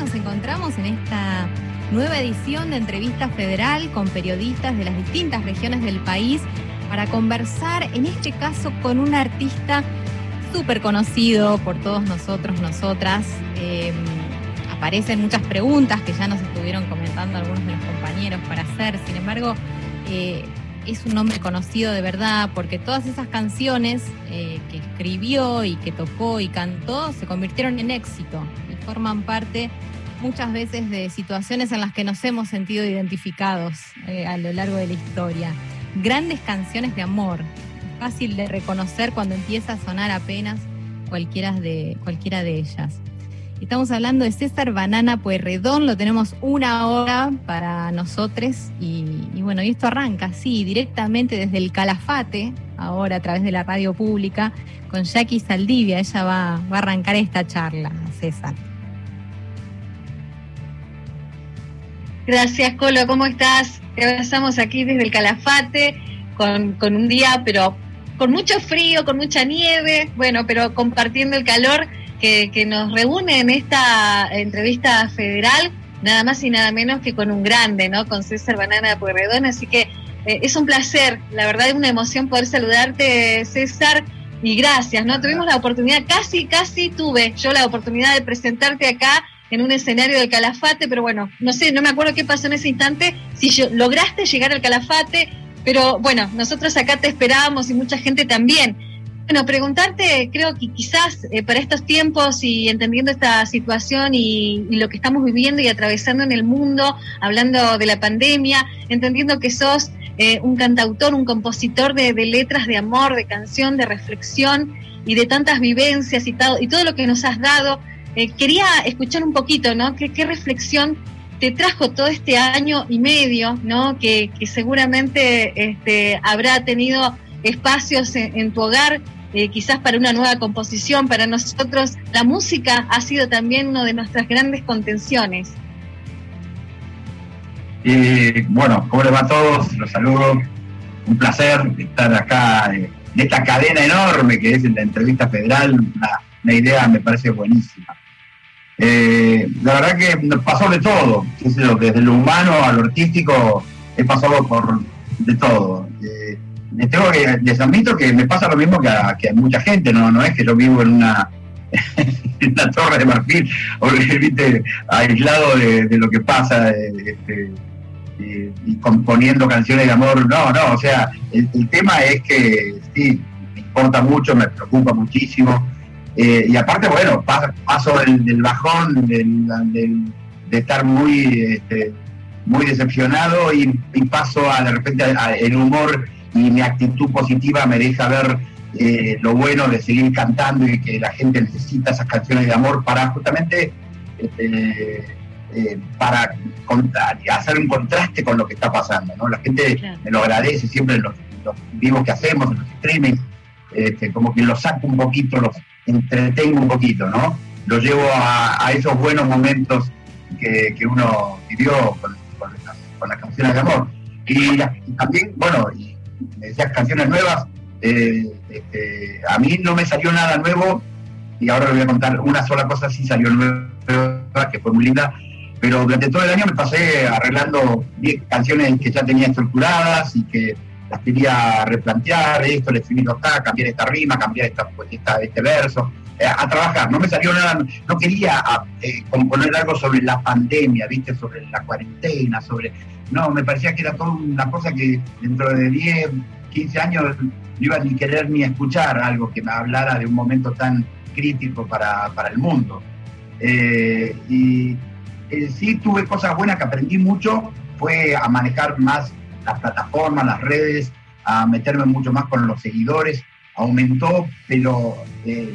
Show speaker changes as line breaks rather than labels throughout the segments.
nos encontramos en esta nueva edición de Entrevista Federal con periodistas de las distintas regiones del país para conversar, en este caso, con un artista súper conocido por todos nosotros, nosotras. Em, aparecen muchas preguntas que ya nos estuvieron comentando algunos de los compañeros para hacer, sin embargo, eh, es un nombre conocido de verdad porque todas esas canciones eh, que escribió y que tocó y cantó se convirtieron en éxito y forman parte muchas veces de situaciones en las que nos hemos sentido identificados eh, a lo largo de la historia. Grandes canciones de amor, fácil de reconocer cuando empieza a sonar apenas cualquiera de, cualquiera de ellas. Estamos hablando de César Banana Pueyrredón, lo tenemos una hora para nosotros y, bueno, y esto arranca, sí, directamente desde el Calafate, ahora a través de la radio pública, con Jackie Saldivia, ella va, va a arrancar esta charla, César.
Gracias, Colo, ¿cómo estás? Te abrazamos aquí desde el Calafate, con, con un día, pero con mucho frío, con mucha nieve, bueno, pero compartiendo el calor que, nos reúne en esta entrevista federal, nada más y nada menos que con un grande, ¿no? Con César Banana Pueyrredón. Así que eh, es un placer, la verdad es una emoción poder saludarte, César. Y gracias, ¿no? Tuvimos la oportunidad, casi, casi tuve yo la oportunidad de presentarte acá en un escenario del Calafate, pero bueno, no sé, no me acuerdo qué pasó en ese instante, si lograste llegar al Calafate, pero bueno, nosotros acá te esperábamos y mucha gente también. Bueno, preguntarte, creo que quizás eh, para estos tiempos y entendiendo esta situación y, lo que estamos viviendo y atravesando en el mundo, hablando de la pandemia, entendiendo que sos eh, un cantautor, un compositor de, letras de amor, de canción, de reflexión y de tantas vivencias y, y todo lo que nos has dado, eh, quería escuchar un poquito, ¿no? ¿Qué, ¿Qué, reflexión te trajo todo este año y medio, ¿no? Que, que seguramente este, habrá tenido espacios en, tu hogar, eh, quizás para una nueva composición. Para nosotros la música ha sido también una de nuestras grandes contenciones.
bueno, ¿cómo les va a todos? Los saludo. Un placer estar acá en esta cadena enorme que es la entrevista federal. Una, idea me parece buenísima. Eh, la verdad que pasó de todo, desde lo humano a lo artístico he pasado por de todo. Eh, tengo que, les admito que me pasa lo mismo que a, mucha gente, no, no es que yo vivo en una, torre de marfil o ¿viste? aislado de, lo que pasa este, y, componiendo canciones de amor, no, no, o sea, el, tema es que sí, me importa mucho, me preocupa muchísimo. Eh, y aparte, bueno, paso, del, bajón de estar muy este, muy decepcionado y, paso a de repente el humor y mi actitud positiva me deja ver eh, lo bueno de seguir cantando y que la gente necesita esas canciones de amor para justamente este, eh, para hacer un contraste con lo que está pasando. ¿no? La gente me lo agradece siempre en los, vivos que hacemos, en los streamings, este, como que los saco un poquito, los entretengo un poquito, ¿no? Los llevo a, esos buenos momentos que, uno vivió con, las, canciones de amor. Y, también, bueno, y decías canciones nuevas. Eh, este, a mí no me salió nada nuevo y ahora le voy a contar una sola cosa sí salió nueva, que fue muy linda, pero durante todo el año me pasé arreglando canciones que ya tenía estructuradas y que las quería replantear, esto, le escribí acá, cambiar esta rima, cambiar esta, pues, este verso, eh, a trabajar. No me salió nada, no quería eh, componer algo sobre la pandemia, ¿viste? Sobre la cuarentena, sobre no, me parecía que era toda una cosa que dentro de 10, 15 años no iba ni querer ni escuchar algo que me hablara de un momento tan crítico para, el mundo. Eh, y eh, sí tuve cosas buenas que aprendí mucho, fue a manejar más las plataformas, las redes, a meterme mucho más con los seguidores, aumentó, pero eh,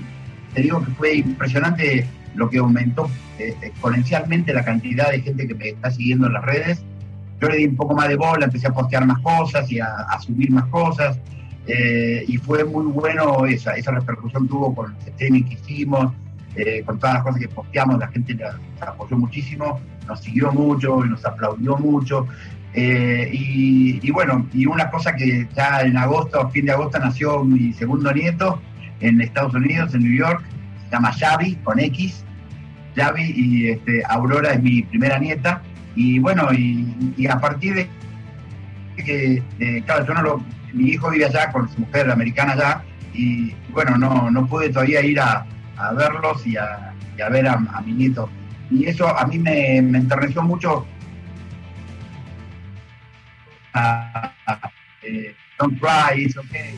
te digo que fue impresionante lo que aumentó exponencialmente la cantidad de gente que me está siguiendo en las redes yo le di un poco más de bola, empecé a postear más cosas y a, subir más cosas. Eh, y fue muy bueno esa, esa repercusión tuvo con el streaming que hicimos, eh, con todas las cosas que posteamos, la gente nos apoyó muchísimo, nos siguió mucho, nos aplaudió mucho. Eh, y, bueno, y una cosa que ya en agosto, fin de agosto, nació mi segundo nieto en Estados Unidos, en New York, se llama Xavi, con X, Yavi y este, Aurora es mi primera nieta. Y bueno, y, a partir de que, claro, yo no lo, mi hijo vive allá con su mujer americana allá, y bueno, no, no pude todavía ir a, verlos y a, ver a, mi nieto. Y eso a mí me, enterneció mucho. Eh, don't cry, it's okay,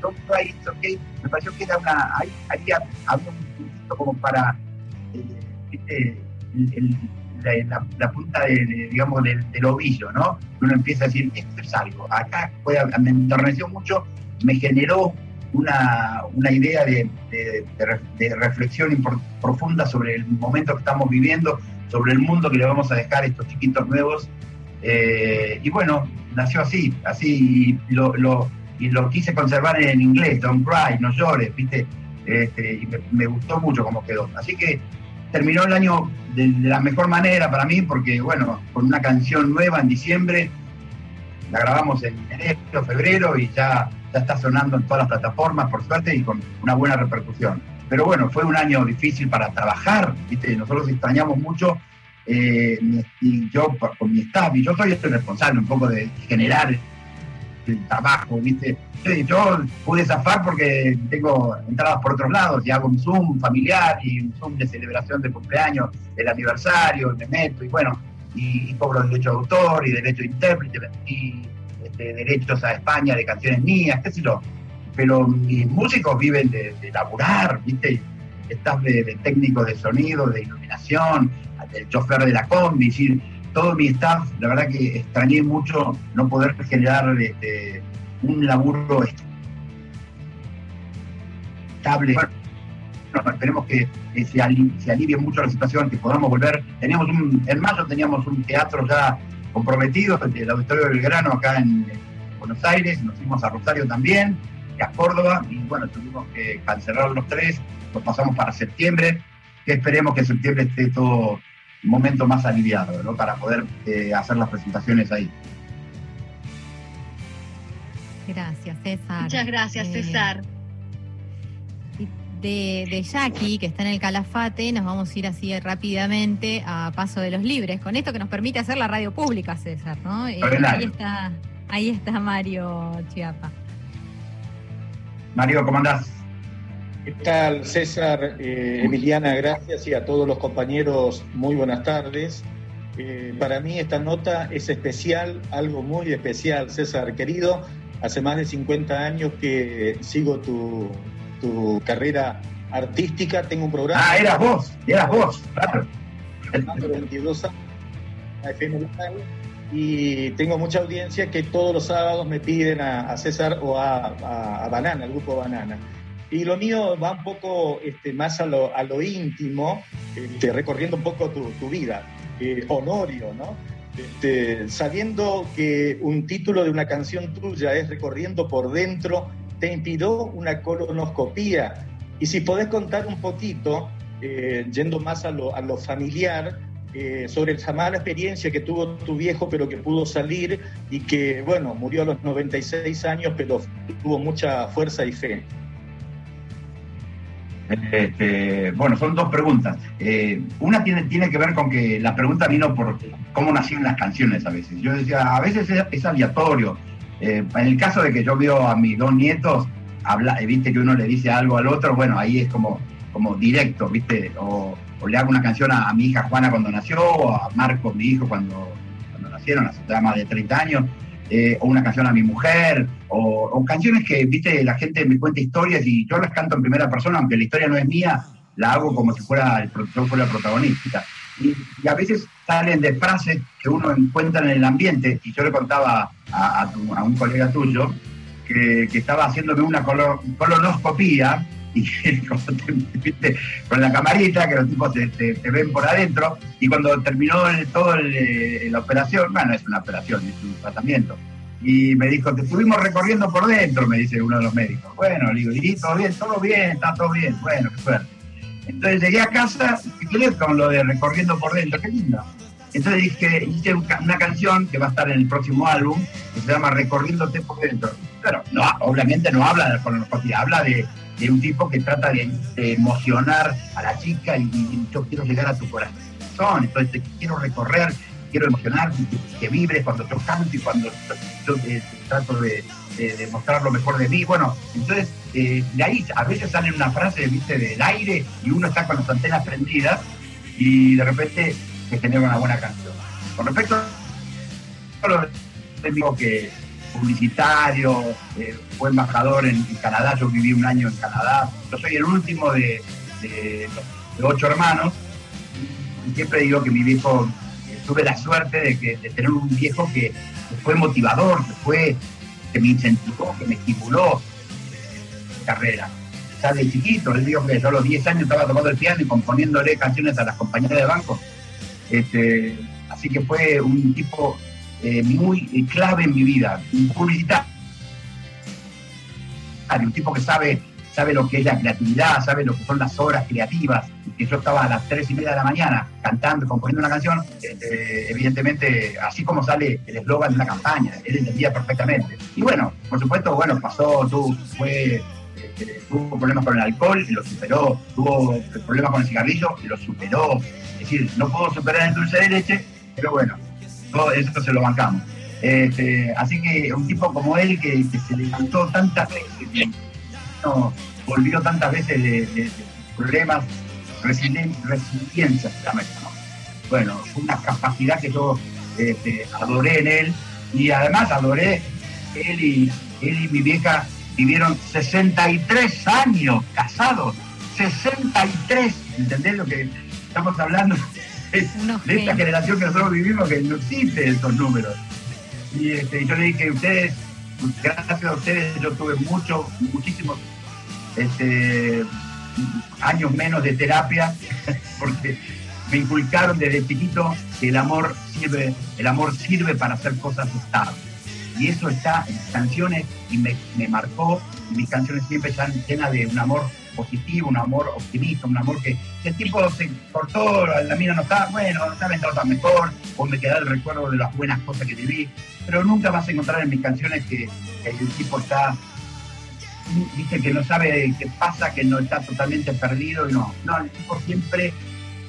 Don't cry, it's okay. Me pareció que era una, ahí, había, un punto como para, eh, la, punta de, digamos, del, ovillo, ¿no? Uno empieza a decir, esto es algo. Acá me enterneció mucho, me generó una, idea de, reflexión profunda sobre el momento que estamos viviendo, sobre el mundo que le vamos a dejar a estos chiquitos nuevos. Eh, y bueno, nació así, así lo, y lo quise conservar en inglés, Don't Cry, no llores, ¿viste? Este, y me, gustó mucho cómo quedó. Así que terminó el año de, la mejor manera para mí, porque bueno, con una canción nueva en diciembre, la grabamos en enero, febrero y ya, ya está sonando en todas las plataformas, por suerte, y con una buena repercusión. Pero bueno, fue un año difícil para trabajar, ¿viste? Nosotros extrañamos mucho, eh, y yo con mi staff, y yo soy el responsable un poco de generar el trabajo, ¿viste? Yo pude zafar porque tengo entradas por otros lados y hago un Zoom familiar y un Zoom de celebración de cumpleaños, el aniversario, me meto y bueno, y, cobro derecho de autor y derecho de intérprete y este, derechos a España de canciones mías, qué sé yo. Pero mis músicos viven de, laburar, ¿viste? Estás de, de de sonido, de iluminación, del chofer de la combi, todo mi staff, la verdad que extrañé mucho no poder generar este, un laburo estable. Esperemos que, se, alivie, mucho la situación, que podamos volver. Teníamos en mayo teníamos un teatro ya comprometido, el Auditorio del Grano acá en, Buenos Aires, nos fuimos a Rosario también, a Córdoba, y bueno, tuvimos que cancelar los tres, los pasamos para septiembre, que esperemos que en septiembre esté todo momento más aliviado, ¿no? Para poder eh, hacer las presentaciones ahí.
Gracias, César.
Muchas gracias, eh, César.
De, de, Jackie, que está en el Calafate, nos vamos a ir así rápidamente a Paso de los Libres, con esto que nos permite hacer la radio pública, César, ¿no? Eh, ahí, está, ahí está Mario Chiapa.
Mario, ¿cómo andás?
¿Qué tal, César? Eh, Emiliana, gracias y a todos los compañeros, muy buenas tardes. Eh, para mí esta nota es especial, algo muy especial, César querido. Hace más de 50 años que sigo tu, carrera artística, tengo un programa.
Ah, eras vos, eras vos, claro.
22 años, y tengo mucha audiencia que todos los sábados me piden a, César o a, a Banana, al grupo Banana. Y lo mío va un poco este, más a lo, a lo íntimo, este, recorriendo un poco tu, vida. Eh, honorio, ¿no? Este, sabiendo que un título de una canción tuya es Recorriendo por dentro, te impidió una colonoscopía. Y si podés contar un poquito, eh, yendo más a lo, a lo familiar, eh, sobre esa mala experiencia que tuvo tu viejo, pero que pudo salir y que, bueno, murió a los 96 años, pero tuvo mucha fuerza y fe.
Este, bueno, son dos preguntas. Eh, una tiene, tiene que ver con que la pregunta vino por cómo nacieron las canciones a veces. Yo decía, a veces es, aleatorio. En el caso de que yo veo a mis dos nietos, habla, viste que uno le dice algo al otro, bueno, ahí es como, como directo, viste, o, le hago una canción a, mi hija Juana cuando nació, o a Marco, mi hijo, cuando, cuando nacieron, hace más de 30 años. O una canción a mi mujer, o, canciones que, viste, la gente me cuenta historias y yo las canto en primera persona, aunque la historia no es mía, la hago como si fuera el, yo fuera protagonista. Y, a veces salen de frases que uno encuentra en el ambiente, y yo le contaba a, un colega tuyo que, estaba haciéndome una colonoscopía, y con la camarita, que los tipos te, ven por adentro, y cuando terminó el, todo la operación, bueno, es una operación, es un tratamiento, y me dijo, te estuvimos recorriendo por dentro, me dice uno de los médicos. Bueno, le digo, ¿y todo bien? Todo bien, está todo bien, bueno, qué suerte. Entonces llegué a casa y quedé con lo de recorriendo por dentro, qué lindo. Entonces dije, hice una canción que va a estar en el próximo álbum, que se llama Recorriéndote por dentro. Pero no, obviamente no habla de colonoscopia, habla de de un tipo que trata de, emocionar a la chica y, yo quiero llegar a tu corazón, entonces te quiero recorrer, quiero emocionar, que, vibres cuando yo canto y cuando yo eh, trato de, mostrar lo mejor de mí. Bueno, entonces eh, de ahí a veces sale una frase, viste, del aire y uno está con las antenas prendidas y de repente se genera una buena canción. Con respecto a lo digo que publicitario, eh, fue embajador en, Canadá, yo viví un año en Canadá, yo soy el último de, ocho hermanos y siempre digo que mi viejo, tuve la suerte de, tener un viejo que, fue motivador, que fue que me incentivó, que me estimuló mi carrera. Ya de chiquito, les digo que yo a los 10 años estaba tomando el piano y componiéndole canciones a las compañeras de banco. Este, así que fue un tipo eh, muy eh, clave en mi vida, un publicitario, un tipo que sabe, sabe lo que es la creatividad, sabe lo que son las obras creativas, que yo estaba a las tres y media de la mañana cantando, componiendo una canción, este, evidentemente, así como sale el eslogan de una campaña, él entendía perfectamente. Y bueno, por supuesto, bueno, pasó, tú, este, tuvo problemas con el alcohol y lo superó, tuvo problemas con el cigarrillo y lo superó. Es decir, no puedo superar el dulce de leche, pero bueno, todo eso se lo bancamos. Este, así que un tipo como él que, se levantó tantas veces, que volvió tantas veces de, problemas, resiliencia Bueno, fue una capacidad que yo este, adoré en él y además adoré él y, él y mi vieja vivieron 63 años casados, 63, ¿entendés lo que estamos hablando? de esta generación que nosotros vivimos que no existe esos números. Y este, yo le dije, ustedes, gracias a ustedes yo tuve mucho, muchísimos este, años menos de terapia, porque me inculcaron desde chiquito que el amor sirve, el amor sirve para hacer cosas estables. Y eso está en canciones y me, marcó, mis canciones siempre están llenas de un amor positivo, un amor optimista, un amor que el tipo se cortó, la mina no está, bueno, no está tan mejor, o me queda el recuerdo de las buenas cosas que viví, pero nunca vas a encontrar en mis canciones que, el tipo está, dice que no sabe qué pasa, que no está totalmente perdido, y no, no, el tipo siempre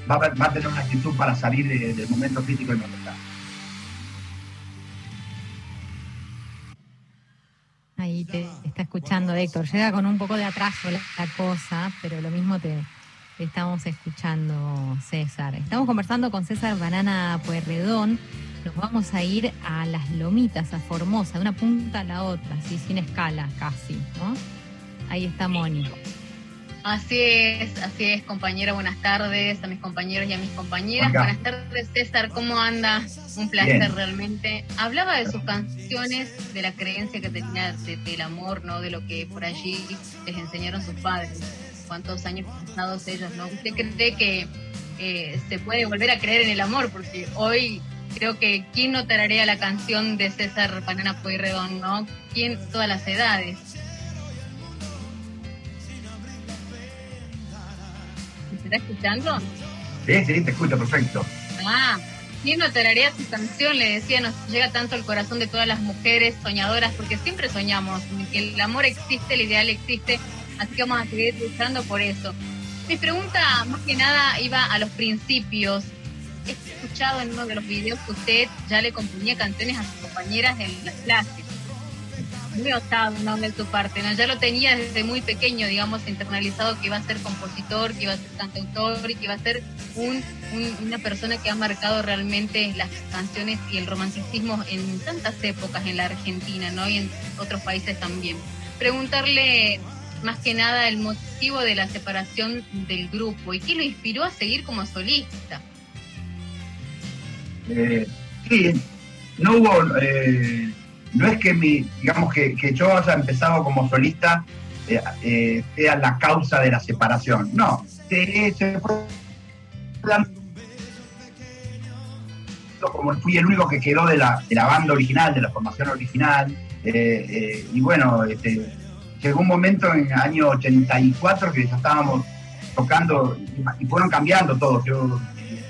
va a, tener una actitud para salir del momento crítico en donde está.
Ahí te está escuchando Héctor. Llega con un poco de atraso la, cosa, pero lo mismo te, estamos escuchando, César. Estamos conversando con César Banana Puerredón. Nos vamos a ir a las lomitas, a Formosa, de una punta a la otra, así sin escala casi, ¿no? Ahí está Moni.
Así es, así es, compañera. Buenas tardes a mis compañeros y a mis compañeras. Buenas tardes, César. ¿Cómo anda? Un placer realmente. Hablaba de sus canciones, de la creencia que tenía del amor, ¿no? De lo que por allí les enseñaron sus padres. Cuántos años pasados ellos, ¿no? ¿Usted cree que eh, se puede volver a creer en el amor? Porque hoy creo que quién no la canción de César Banana Pueyrredón, ¿no? ¿Quién? Todas las edades está escuchando? Sí,
sí, te escucho, perfecto.
Ah, ¿quién no tu canción? Le decía, nos llega tanto al corazón de todas las mujeres soñadoras, porque siempre soñamos que el amor existe, el ideal existe, así que vamos a seguir luchando por eso. Mi pregunta, más que nada, iba a los principios. He escuchado en uno de los videos que usted ya le componía canciones a sus compañeras en las clases muy osado ¿no? de tu parte, ¿no? Ya lo tenía desde muy pequeño, digamos, internalizado que iba a ser compositor, que iba a ser cantautor y que iba a ser un, una persona que ha marcado realmente las canciones y el romanticismo en tantas épocas en la Argentina, ¿no? Y en otros países también. Preguntarle más que nada el motivo de la separación del grupo y qué lo inspiró a seguir como solista.
Eh, sí, no hubo... Eh no es que mi, digamos que, yo haya empezado como solista eh, sea la causa de la separación. No, como fui el único que quedó de la, de la banda original, de la formación original, y bueno, este, llegó un momento en el año 84 que ya estábamos tocando y fueron cambiando todos, yo,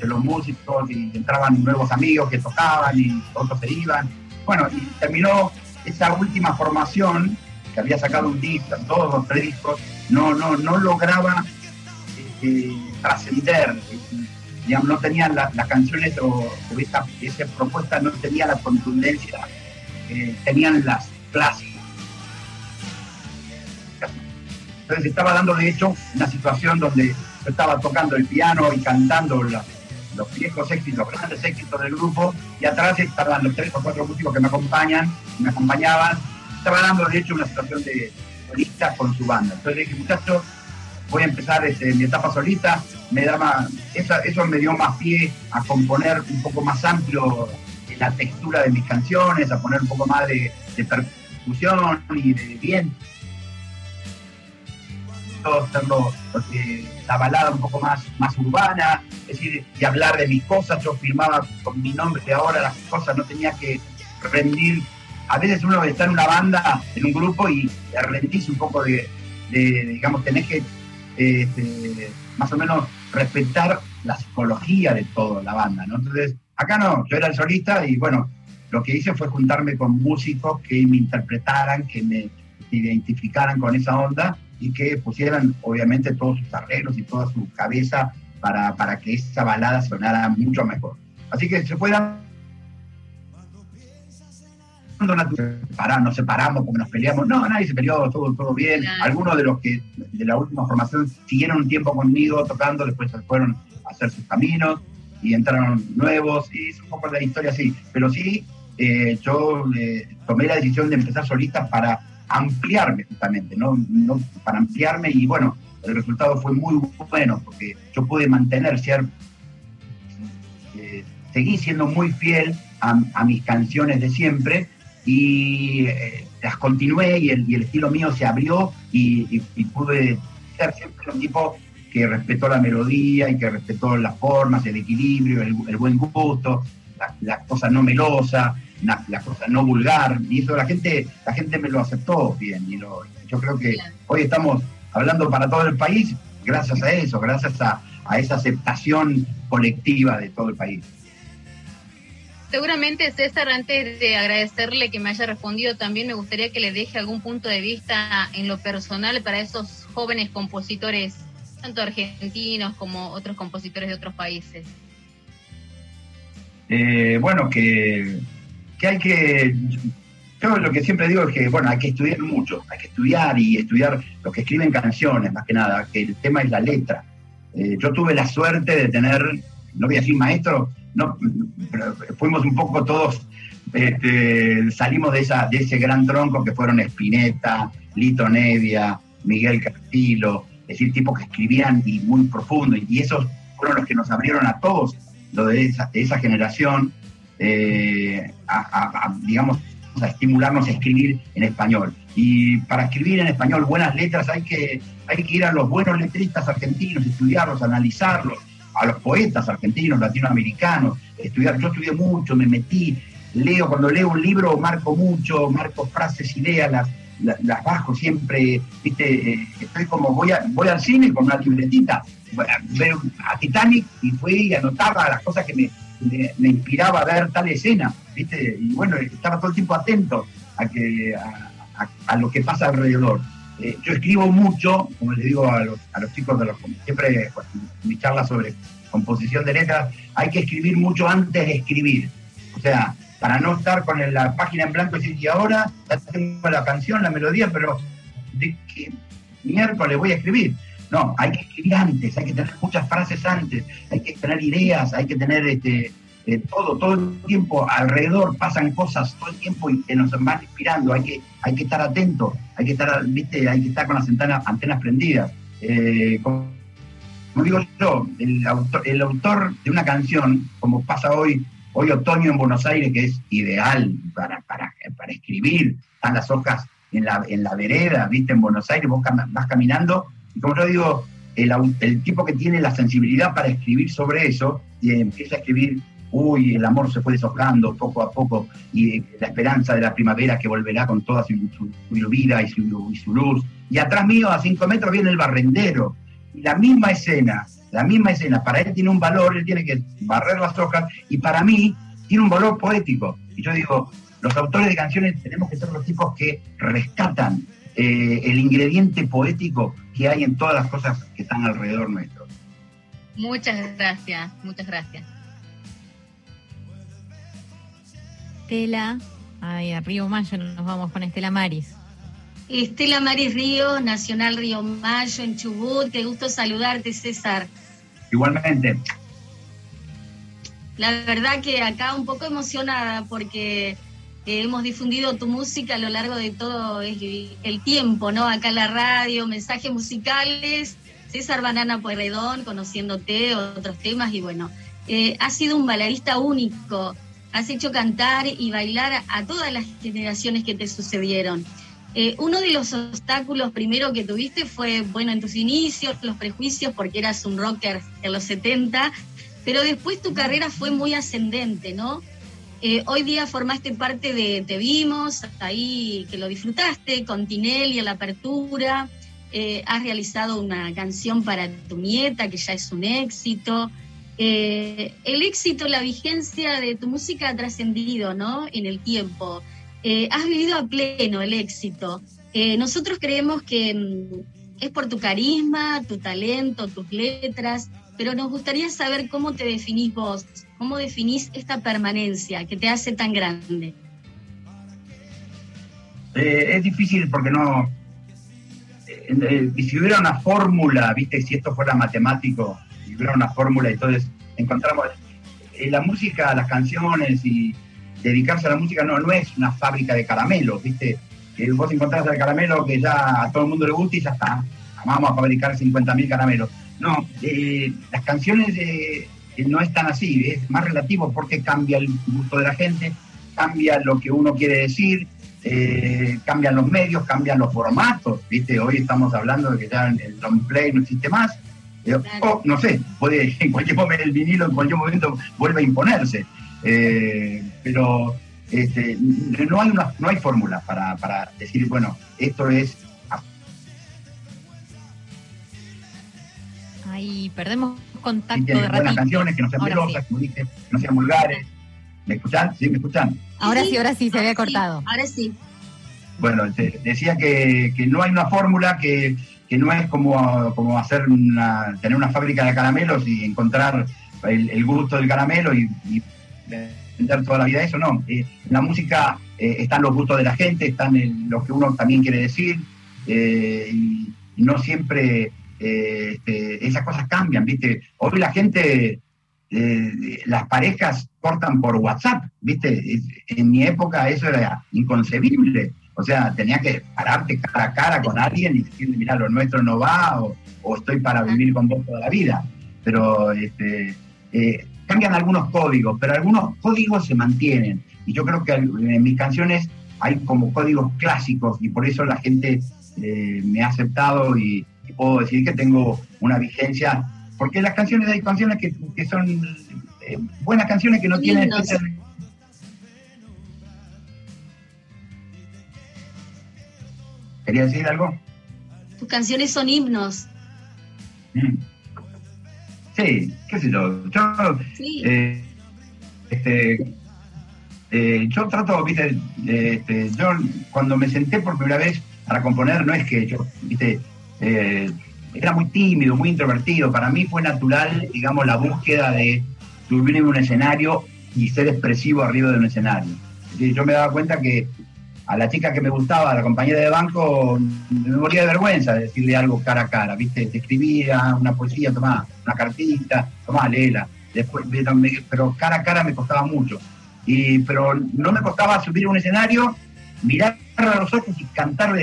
los músicos y entraban nuevos amigos que tocaban y otros se iban bueno, y terminó esa última formación que había sacado un disco, dos o tres discos, no, no, no lograba eh, trascender, no tenían las canciones o, esa propuesta no tenía la contundencia, tenían las clásicas. Entonces estaba dando de hecho una situación donde yo estaba tocando el piano y cantando los viejos éxitos, los grandes éxitos del grupo, y atrás estaban los tres o cuatro músicos que me acompañan, me acompañaban. Estaba dando de hecho una situación de solista con su banda. Entonces dije, muchachos, voy a empezar este, mi etapa solita, me daba, eso, me dio más pie a componer un poco más amplio la textura de mis canciones, a poner un poco más de, de percusión y de viento hacerlo la balada un poco más, más urbana, es decir, y hablar de mis cosas, yo firmaba con mi nombre, que ahora las cosas no tenía que rendir. A veces uno está en una banda, en un grupo, y rendís un poco de, digamos, tenés que este, más o menos respetar la psicología de toda la banda, ¿no? Entonces, acá no, yo era el solista y bueno, lo que hice fue juntarme con músicos que me interpretaran, que me identificaran con esa onda y que pusieran obviamente todos sus arreglos y toda su cabeza para, para que esa balada sonara mucho mejor. Así que se fue dando nos separamos porque nos peleamos. No, nadie se peleó, todo, todo bien. Algunos de los que de la última formación siguieron un tiempo conmigo tocando, después se fueron a hacer sus caminos y entraron nuevos y es un poco la historia así. Pero sí, eh, yo eh, tomé la decisión de empezar solista para ampliarme justamente, ¿no? Para ampliarme y bueno, el resultado fue muy bueno porque yo pude mantener cierto... Eh, seguí siendo muy fiel a, mis canciones de siempre y eh, las continué y el, estilo mío se abrió y, pude ser siempre un tipo que respetó la melodía y que respetó las formas, el equilibrio, el, buen gusto, las cosas no melosas la, cosa no vulgar, y eso la gente, la gente me lo aceptó bien, y lo, yo creo que hoy estamos hablando para todo el país gracias a eso, gracias a, esa aceptación colectiva de todo el país.
Seguramente, César, antes de agradecerle que me haya respondido, también me gustaría que le deje algún punto de vista en lo personal para esos jóvenes compositores, tanto argentinos como otros compositores de otros países.
Eh, bueno, que que hay que, yo lo que siempre digo es que, bueno, hay que estudiar mucho, hay que estudiar y estudiar los que escriben canciones, más que nada, que el tema es la letra. Eh, yo tuve la suerte de tener, no voy a decir maestro, no, fuimos un poco todos, este, salimos de, esa, de ese gran tronco que fueron Spinetta, Lito Nevia, Miguel Castillo, es decir, tipos que escribían y muy profundo, y esos fueron los que nos abrieron a todos, lo de esa, de esa generación, eh, a, digamos, a estimularnos a escribir en español. Y para escribir en español buenas letras hay que, hay que ir a los buenos letristas argentinos, estudiarlos, analizarlos, a los poetas argentinos, latinoamericanos, estudiar. Yo estudié mucho, me metí, leo, cuando leo un libro marco mucho, marco frases, ideas, las, las, bajo siempre, viste, eh, estoy como, voy, a, voy al cine con una libretita, veo a Titanic y fui y anotaba las cosas que me, me, inspiraba a ver tal escena, ¿viste? Y bueno, estaba todo el tiempo atento a, que, a, lo que pasa alrededor. Eh, yo escribo mucho, como les digo a los, a los chicos de los siempre en mi charla sobre composición de letras, hay que escribir mucho antes de escribir. O sea, para no estar con la página en blanco y decir, y ahora tengo la canción, la melodía, pero ¿de qué miércoles voy a escribir? No, hay que escribir antes, hay que tener muchas frases antes, hay que tener ideas, hay que tener este, eh, todo, todo el tiempo alrededor pasan cosas todo el tiempo y que nos van inspirando, hay que, hay que estar atentos, hay que estar, viste, hay que estar con las antenas, antenas prendidas. Eh, como, digo yo, el autor, el autor de una canción, como pasa hoy, hoy otoño en Buenos Aires, que es ideal para, para, para escribir, están las hojas en la, en la vereda, viste, en Buenos Aires, vos vas caminando como yo digo, el, tipo que tiene la sensibilidad para escribir sobre eso y empieza a escribir, uy, el amor se fue deshojando poco a poco y la esperanza de la primavera que volverá con toda su, vida y su, y su luz. Y atrás mío, a cinco metros, viene el barrendero. Y la misma escena, la misma escena, para él tiene un valor, él tiene que barrer las hojas y para mí tiene un valor poético. Y yo digo, los autores de canciones tenemos que ser los tipos que rescatan eh, el ingrediente poético que hay en todas las cosas que están alrededor nuestro.
Muchas gracias, muchas gracias.
Estela, ay, a Río Mayo nos vamos con Estela Maris.
Estela Maris Río, Nacional Río Mayo, en Chubut. Qué gusto saludarte, César.
Igualmente.
La verdad que acá un poco emocionada porque hemos difundido tu música a lo largo de todo el, tiempo, ¿no? Acá en la radio, mensajes musicales, César Banana Pueyrredón, conociéndote, otros temas, y bueno, eh, has sido un baladista único, has hecho cantar y bailar a todas las generaciones que te sucedieron. Eh, uno de los obstáculos primero que tuviste fue, bueno, en tus inicios, los prejuicios, porque eras un rocker en los 70, pero después tu carrera fue muy ascendente, ¿no? Eh, hoy día formaste parte de Te Vimos, ahí que lo disfrutaste, con Tinelli en la apertura, eh, has realizado una canción para tu nieta, que ya es un éxito. el éxito, la vigencia de tu música ha trascendido, ¿no? En el tiempo. Eh, has vivido a pleno el éxito. Eh, nosotros creemos que mm, es por tu carisma, tu talento, tus letras, pero nos gustaría saber cómo te definís vos, cómo definís esta permanencia que te hace tan grande.
Eh, es difícil porque no... si hubiera una fórmula, viste, si esto fuera matemático, si hubiera una fórmula, entonces encontramos la música, las canciones y dedicarse a la música no, no es una fábrica de caramelos, ¿viste? Que vos encontrás el caramelo que ya a todo el mundo le gusta y ya está. Vamos a fabricar 50.000 caramelos. No, eh, las canciones eh, no es tan así, es más relativo porque cambia el gusto de la gente, cambia lo que uno quiere decir, eh, cambian los medios, cambian los formatos, ¿viste? Hoy estamos hablando de que ya el long play no existe más, o no sé, puede en cualquier momento el vinilo en cualquier momento vuelve a imponerse. Eh, pero este, no hay una, no hay fórmula para, para decir, bueno, esto es
Ahí perdemos contacto de
buenas canciones, que no sean melosas, como dije, que no sean vulgares. ¿Me escuchan? ¿Sí? ¿Me escuchan?
Ahora sí, ahora sí, se había cortado.
Ahora sí.
Bueno, decía que, que, no hay una fórmula, que, que no es como, como hacer una, tener una fábrica de caramelos y encontrar el, el gusto del caramelo y, y vender toda la vida eso, no. Eh, en la música eh, están los gustos de la gente, están en lo que uno también quiere decir, eh, y, no siempre este, esas cosas cambian, ¿viste? Hoy la gente, las parejas cortan por WhatsApp, ¿viste? En mi época eso era inconcebible. O sea, tenía que pararte cara a cara con alguien y decirle, mira, lo nuestro no va, o, o estoy para vivir con vos toda la vida. Pero este, cambian algunos códigos, pero algunos códigos se mantienen. Y yo creo que en mis canciones hay como códigos clásicos y por eso la gente eh, me ha aceptado y, puedo decir que tengo una vigencia, porque las canciones, hay canciones que, son eh, buenas canciones que no tienen... ¿Quería decir algo?
Tus canciones son himnos.
Mm. Sí, qué sé yo. Yo, eh, este, eh, yo trato, viste, este, yo cuando me senté por primera vez para componer, no es que yo, viste, eh, era muy tímido, muy introvertido. Para mí fue natural, digamos, la búsqueda de subir en un escenario y ser expresivo arriba de un escenario. yo me daba cuenta que a la chica que me gustaba, a la compañera de banco, me moría de vergüenza de decirle algo cara a cara, ¿viste? Te escribía una poesía, tomá, una cartita, tomá, léela. Después, pero cara a cara me costaba mucho. Y, pero no me costaba subir a un escenario, mirar a los ojos y cantar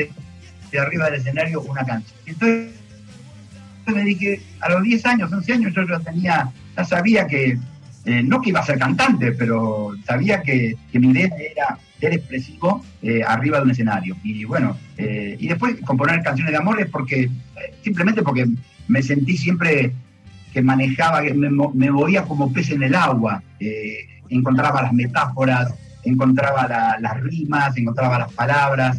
de, arriba del escenario una canción. Entonces me dije, a los 10 años, 11 años, yo ya tenía, ya sabía que, eh, no que iba a ser cantante, pero sabía que, que mi idea era ser expresivo eh, arriba de un escenario. Y bueno, eh, y después componer canciones de amor es porque, simplemente porque me sentí siempre que manejaba, me, me movía como pez en el agua, encontraba las metáforas, encontraba las rimas, encontraba las palabras,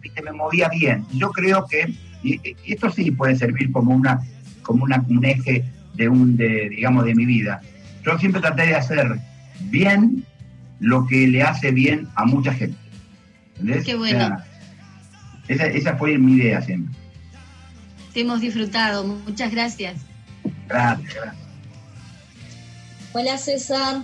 ¿viste? me movía bien. Yo creo que y, esto sí puede servir como una como una, un eje de un de, digamos de mi vida. Yo siempre traté de hacer bien lo que le hace bien a mucha gente.
Qué bueno.
Esa, esa fue mi idea siempre.
Te hemos disfrutado, muchas gracias.
Gracias, gracias.
Hola César,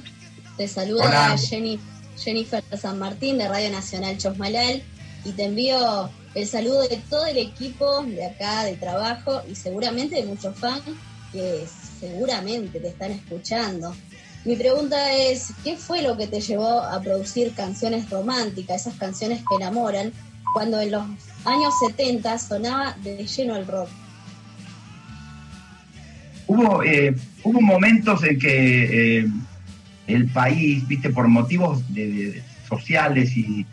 te saluda Jenny, Jennifer San Martín de Radio Nacional Chosmalal y te envío el saludo de todo el equipo de acá de trabajo y seguramente de muchos fans que seguramente te están escuchando. Mi pregunta es, ¿qué fue lo que te llevó a producir canciones románticas, esas canciones que enamoran, cuando en los años 70 sonaba de lleno el rock?
Hubo, eh, hubo momentos en que eh, el país, viste, por motivos sociales y,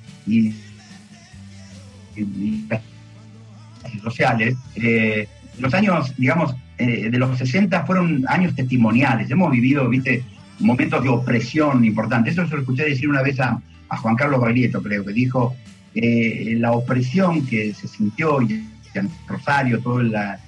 sociales, eh, los años, digamos, de los 60 fueron años testimoniales. Hemos vivido, viste, momentos de opresión importantes. Eso se lo escuché decir una vez a, Juan Carlos Baglietto, creo, que dijo eh, la opresión que se sintió en Rosario, toda la,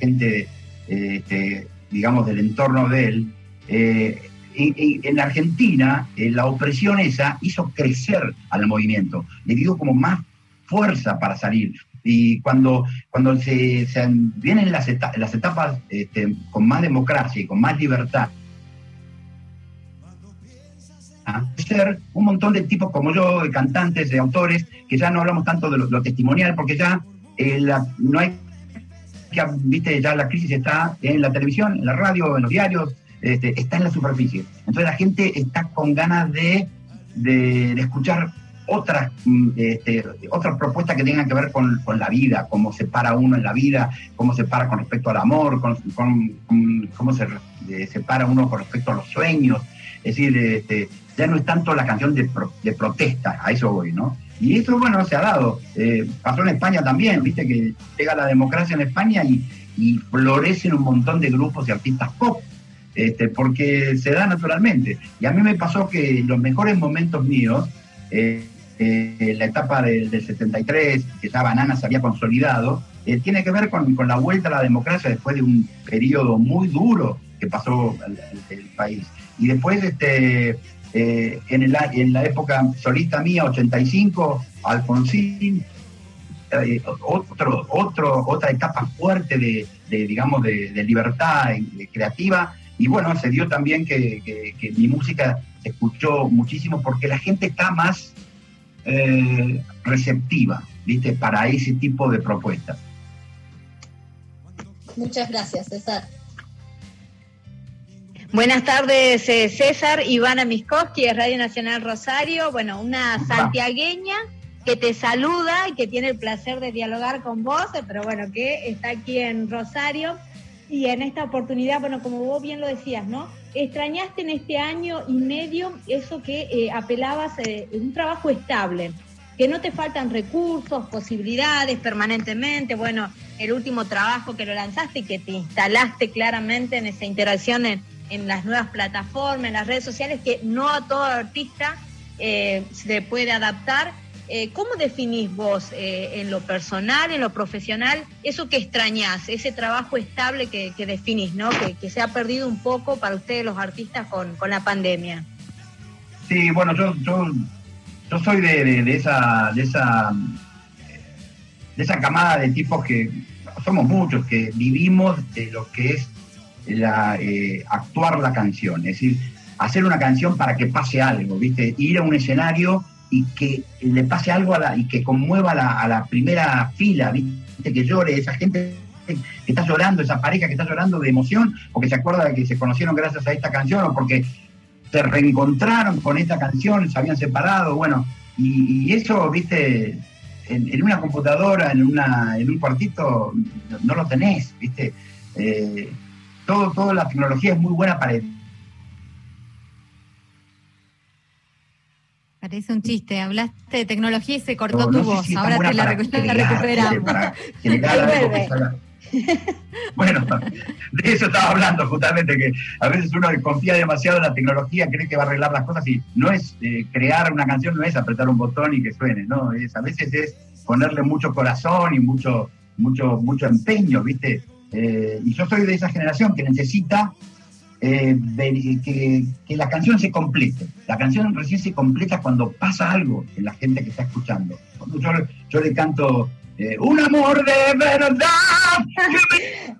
gente, este, digamos, del entorno de él, eh, en, Argentina eh, la opresión esa hizo crecer al movimiento, le dio como más fuerza para salir. Y cuando, cuando se, vienen las, las etapas este, con más democracia y con más libertad, ser un montón de tipos como yo, de cantantes, de autores, que ya no hablamos tanto de lo, testimonial, porque ya eh, no hay, ya, viste, ya la crisis está en la televisión, en la radio, en los diarios, este, está en la superficie. Entonces la gente está con ganas de, de, escuchar otras, mm, este, otras propuestas que tengan que ver con, la vida, cómo se para uno en la vida, cómo se para con respecto al amor, con, cómo se eh, separa uno con respecto a los sueños. Es decir, este, ya no es tanto la canción de, protesta, a eso voy, ¿no? Y eso, bueno, se ha dado. Eh, pasó en España también, viste que llega la democracia en España y, florecen un montón de grupos y artistas pop, este, porque se da naturalmente. Y a mí me pasó que los mejores momentos míos, eh, eh, la etapa del, 73, que ya Banana se había consolidado, tiene que ver con, la vuelta a la democracia después de un periodo muy duro que pasó el, país. Y después, este, eh, en, el, en, la época solista mía, 85, Alfonsín, eh, otro, otro, otra etapa fuerte de, digamos, de, libertad creativa. Y bueno, se dio también que, mi música se escuchó muchísimo porque la gente está más eh, receptiva, ¿viste? Para ese tipo de propuestas.
Muchas gracias, César.
Buenas tardes, eh, César. Ivana Miskowski de Radio Nacional Rosario. Bueno, una santiagueña que te saluda y que tiene el placer de dialogar con vos, eh, pero bueno, que está aquí en Rosario. Y en esta oportunidad, bueno, como vos bien lo decías, ¿no? Extrañaste en este año y medio eso que eh, apelabas, un trabajo estable, que no te faltan recursos, posibilidades permanentemente. Bueno, el último trabajo que lo lanzaste y que te instalaste claramente en esa interacción en en las nuevas plataformas, en las redes sociales, que no a todo artista eh, se puede adaptar. Eh, ¿Cómo definís vos eh, en lo personal, en lo profesional, eso que extrañás, ese trabajo estable que, definís, ¿no? Que, se ha perdido un poco para ustedes los artistas con, la pandemia?
Sí, bueno, yo, soy de, esa, de, esa, de esa camada de tipos que somos muchos, que vivimos de lo que es la, eh, actuar la canción, es decir, hacer una canción para que pase algo, ¿viste? Ir a un escenario y que le pase algo a la, y que conmueva a la primera fila, ¿viste? Que llore esa gente que está llorando, esa pareja que está llorando de emoción, porque se acuerda de que se conocieron gracias a esta canción o porque se reencontraron con esta canción, se habían separado, bueno, y, eso, viste, en, una computadora, en, una, en un cuartito, no, lo tenés, viste. Eh, todo, toda la tecnología es muy buena para
Parece un chiste, hablaste de tecnología y se cortó tu voz, ahora te la, recuperamos.
bueno, de eso estaba hablando justamente, que a veces uno confía demasiado en la tecnología, cree que va a arreglar las cosas y no es eh, crear una canción, no es apretar un botón y que suene, no, es, a veces es ponerle mucho corazón y mucho, mucho, mucho empeño, ¿viste? Eh, y yo soy de esa generación que necesita eh, que, la canción se complete. La canción recién se completa cuando pasa algo en la gente que está escuchando. yo, yo le canto eh, un amor de verdad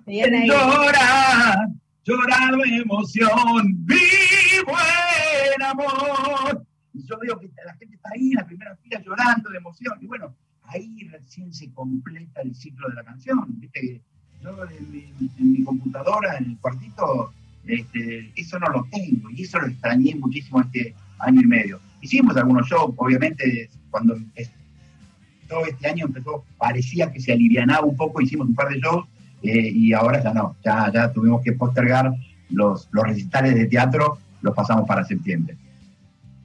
que me llora, llora de emoción, vivo en amor. Y yo veo que la gente está ahí en la primera fila llorando de emoción. Y bueno, ahí recién se completa el ciclo de la canción. ¿viste? Yo en mi, computadora, en el cuartito, este, eso no lo tengo y eso lo extrañé muchísimo este año y medio. Hicimos algunos shows, obviamente, cuando todo este año empezó, parecía que se alivianaba un poco, hicimos un par de shows eh, y ahora ya no, ya, ya tuvimos que postergar los, los recitales de teatro, los pasamos para septiembre.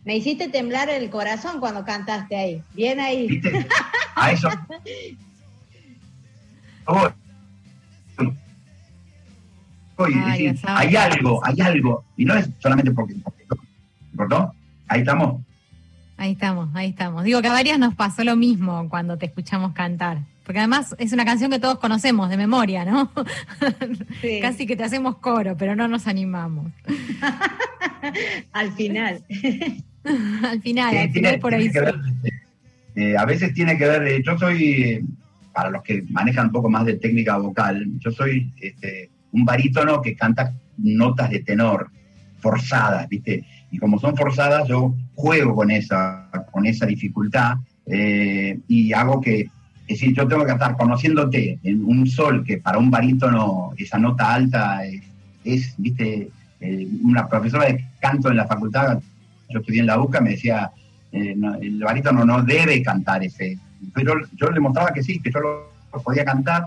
Me hiciste temblar el corazón cuando cantaste ahí. Bien ahí.
¿Viste? A eso. hay algo, hay algo, y no es solamente porque, ¿cortó? Ahí estamos.
Ahí estamos, ahí estamos. Digo que a varias nos pasó lo mismo cuando te escuchamos cantar. Porque además es una canción que todos conocemos de memoria, ¿no? Casi que te hacemos coro, pero no nos animamos.
al final.
al final, al final por ahí.
Eh, a veces tiene que ver, eh, yo soy, para los que manejan un poco más de técnica vocal, yo soy este, un barítono que canta notas de tenor forzadas, ¿viste? Y como son forzadas, yo juego con esa, con esa dificultad eh, y hago que, es decir, yo tengo que estar conociéndote en un sol que para un barítono esa nota alta es, ¿viste? una profesora de canto en la facultad yo estudié en la UCA, me decía, eh, el barítono no debe cantar ese. Pero yo, le mostraba que sí, que yo lo, podía cantar,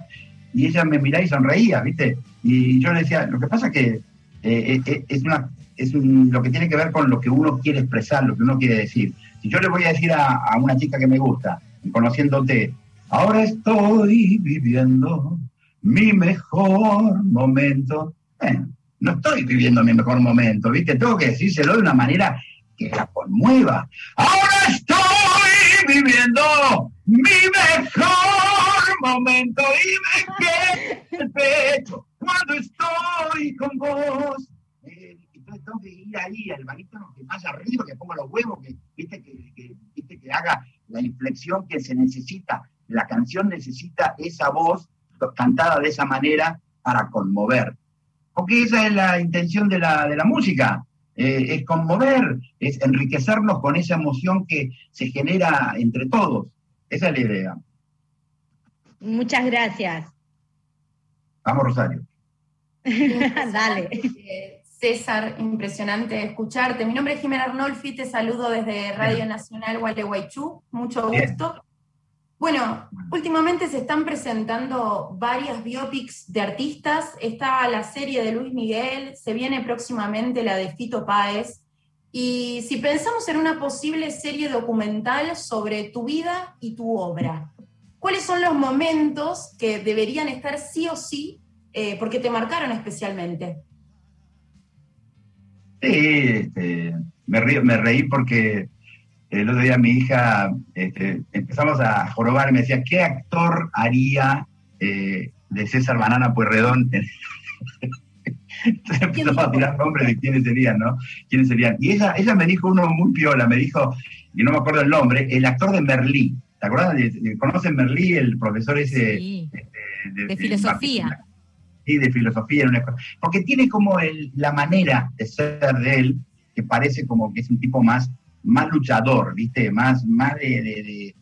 y ella me miraba y sonreía, ¿viste? Y yo le decía, lo que pasa es que eh, eh, es, una, es lo que tiene que ver con lo que uno quiere expresar, lo que uno quiere decir. Si yo le voy a decir a, una chica que me gusta, conociéndote, ahora estoy viviendo mi mejor momento. no estoy viviendo mi mejor momento, ¿viste? Tengo que decírselo de una manera que la conmueva. Ahora estoy viviendo mi mejor momento y me el pecho cuando estoy con vos. Eh, entonces tengo que ir ahí al barítono que más arriba, que ponga los huevos, que, ¿viste? Que, que, ¿viste? que haga la inflexión que se necesita. La canción necesita esa voz cantada de esa manera para conmover. Porque esa es la intención de la, de la música. Eh, es conmover, es enriquecernos con esa emoción que se genera entre todos. Esa es la idea.
Muchas gracias.
Vamos, Rosario.
Dale.
César, impresionante escucharte. Mi nombre es Jimena Arnolfi, te saludo desde Radio Nacional Gualeguaychú. Mucho gusto. Bueno, últimamente se están presentando varias biopics de artistas. Está la serie de Luis Miguel, se viene próximamente la de Fito Páez. Y si pensamos en una posible serie documental sobre tu vida y tu obra, ¿cuáles son los momentos que deberían estar sí o sí eh, porque te marcaron especialmente?
Sí, este, me, me reí porque el otro día mi hija, este, empezamos a jorobar y me decía, ¿qué actor haría eh, de César Banana Puerredón? Entonces empezamos a tirar nombres de quiénes serían, ¿no? ¿Quiénes serían? Y ella, ella me dijo uno muy piola, me dijo, y no me acuerdo el nombre, el actor de Merlí. ¿Te acuerdas? ¿Conocen Merlí, el profesor ese?
Este, de, filosofía.
sí, de filosofía. Porque tiene como el, la manera de ser de él, que parece como que es un tipo más más luchador, ¿viste? Más, más de,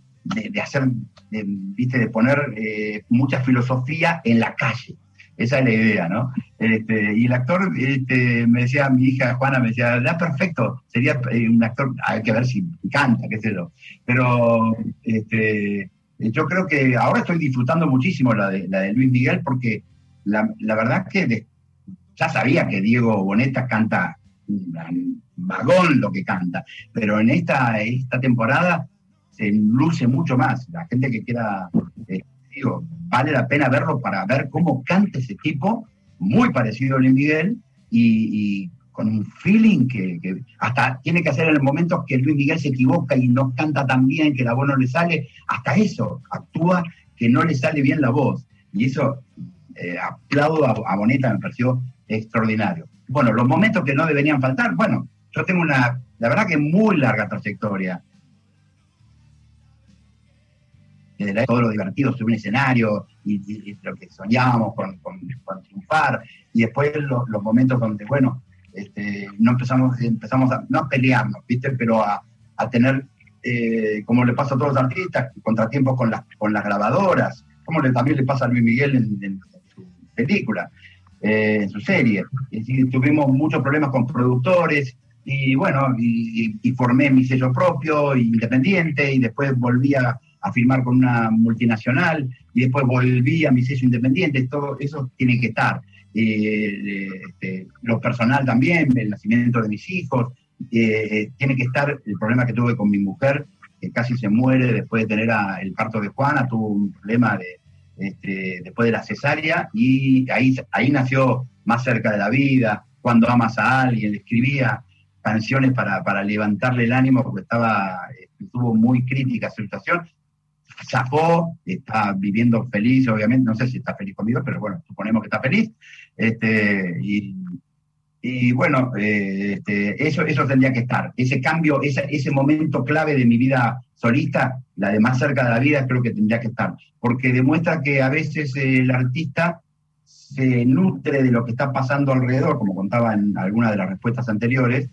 hacer, ¿viste? De poner eh, mucha filosofía en la calle. Esa es la idea, ¿no? Este, y el actor, este, me decía mi hija Juana, me decía, ya perfecto, sería eh, un actor, hay que ver si canta, qué sé yo. Pero este, yo creo que ahora estoy disfrutando muchísimo la de, la de Luis Miguel porque la, la verdad que ya sabía que Diego Boneta canta vagón lo que canta, pero en esta, esta temporada se luce mucho más. La gente que quiera, eh, vale la pena verlo para ver cómo canta ese tipo, muy parecido a Luis Miguel, y, con un feeling que, hasta tiene que hacer en el momento que Luis Miguel se equivoca y no canta tan bien, que la voz no le sale, hasta eso, actúa que no le sale bien la voz. Y eso, eh, aplaudo a, a Boneta, me pareció extraordinario. bueno, los momentos que no deberían faltar, bueno, yo tengo una, la verdad que muy larga trayectoria. Todo lo divertido sobre un escenario y, lo que soñábamos con, triunfar, y después los momentos donde, bueno, este, no empezamos, empezamos a, no a pelearnos, ¿viste? Pero a, tener, eh, como le pasa a todos los artistas, contratiempos con las, con las grabadoras, como le, también le pasa a Luis Miguel en, su película, eh, en su serie. tuvimos muchos problemas con productores, y bueno, y, formé mi sello propio, independiente, y después volví a, a, firmar con una multinacional, y después volví a mi sello independiente, todo eso tiene que estar. Eh, este, lo personal también, el nacimiento de mis hijos, eh, tiene que estar el problema que tuve con mi mujer, que casi se muere después de tener el parto de Juana, tuvo un problema de, este, después de la cesárea, y ahí, ahí nació más cerca de la vida, cuando amas a alguien, escribía canciones para, para levantarle el ánimo porque estaba, estuvo muy crítica su situación. Zafó, está viviendo feliz, obviamente, no sé si está feliz conmigo, pero bueno, suponemos que está feliz. Este, y, bueno, eh, este, eso, eso tendría que estar. Ese cambio, ese, ese momento clave de mi vida solista, la de más cerca de la vida, creo que tendría que estar. Porque demuestra que a veces el artista se nutre de lo que está pasando alrededor, como contaba en alguna de las respuestas anteriores,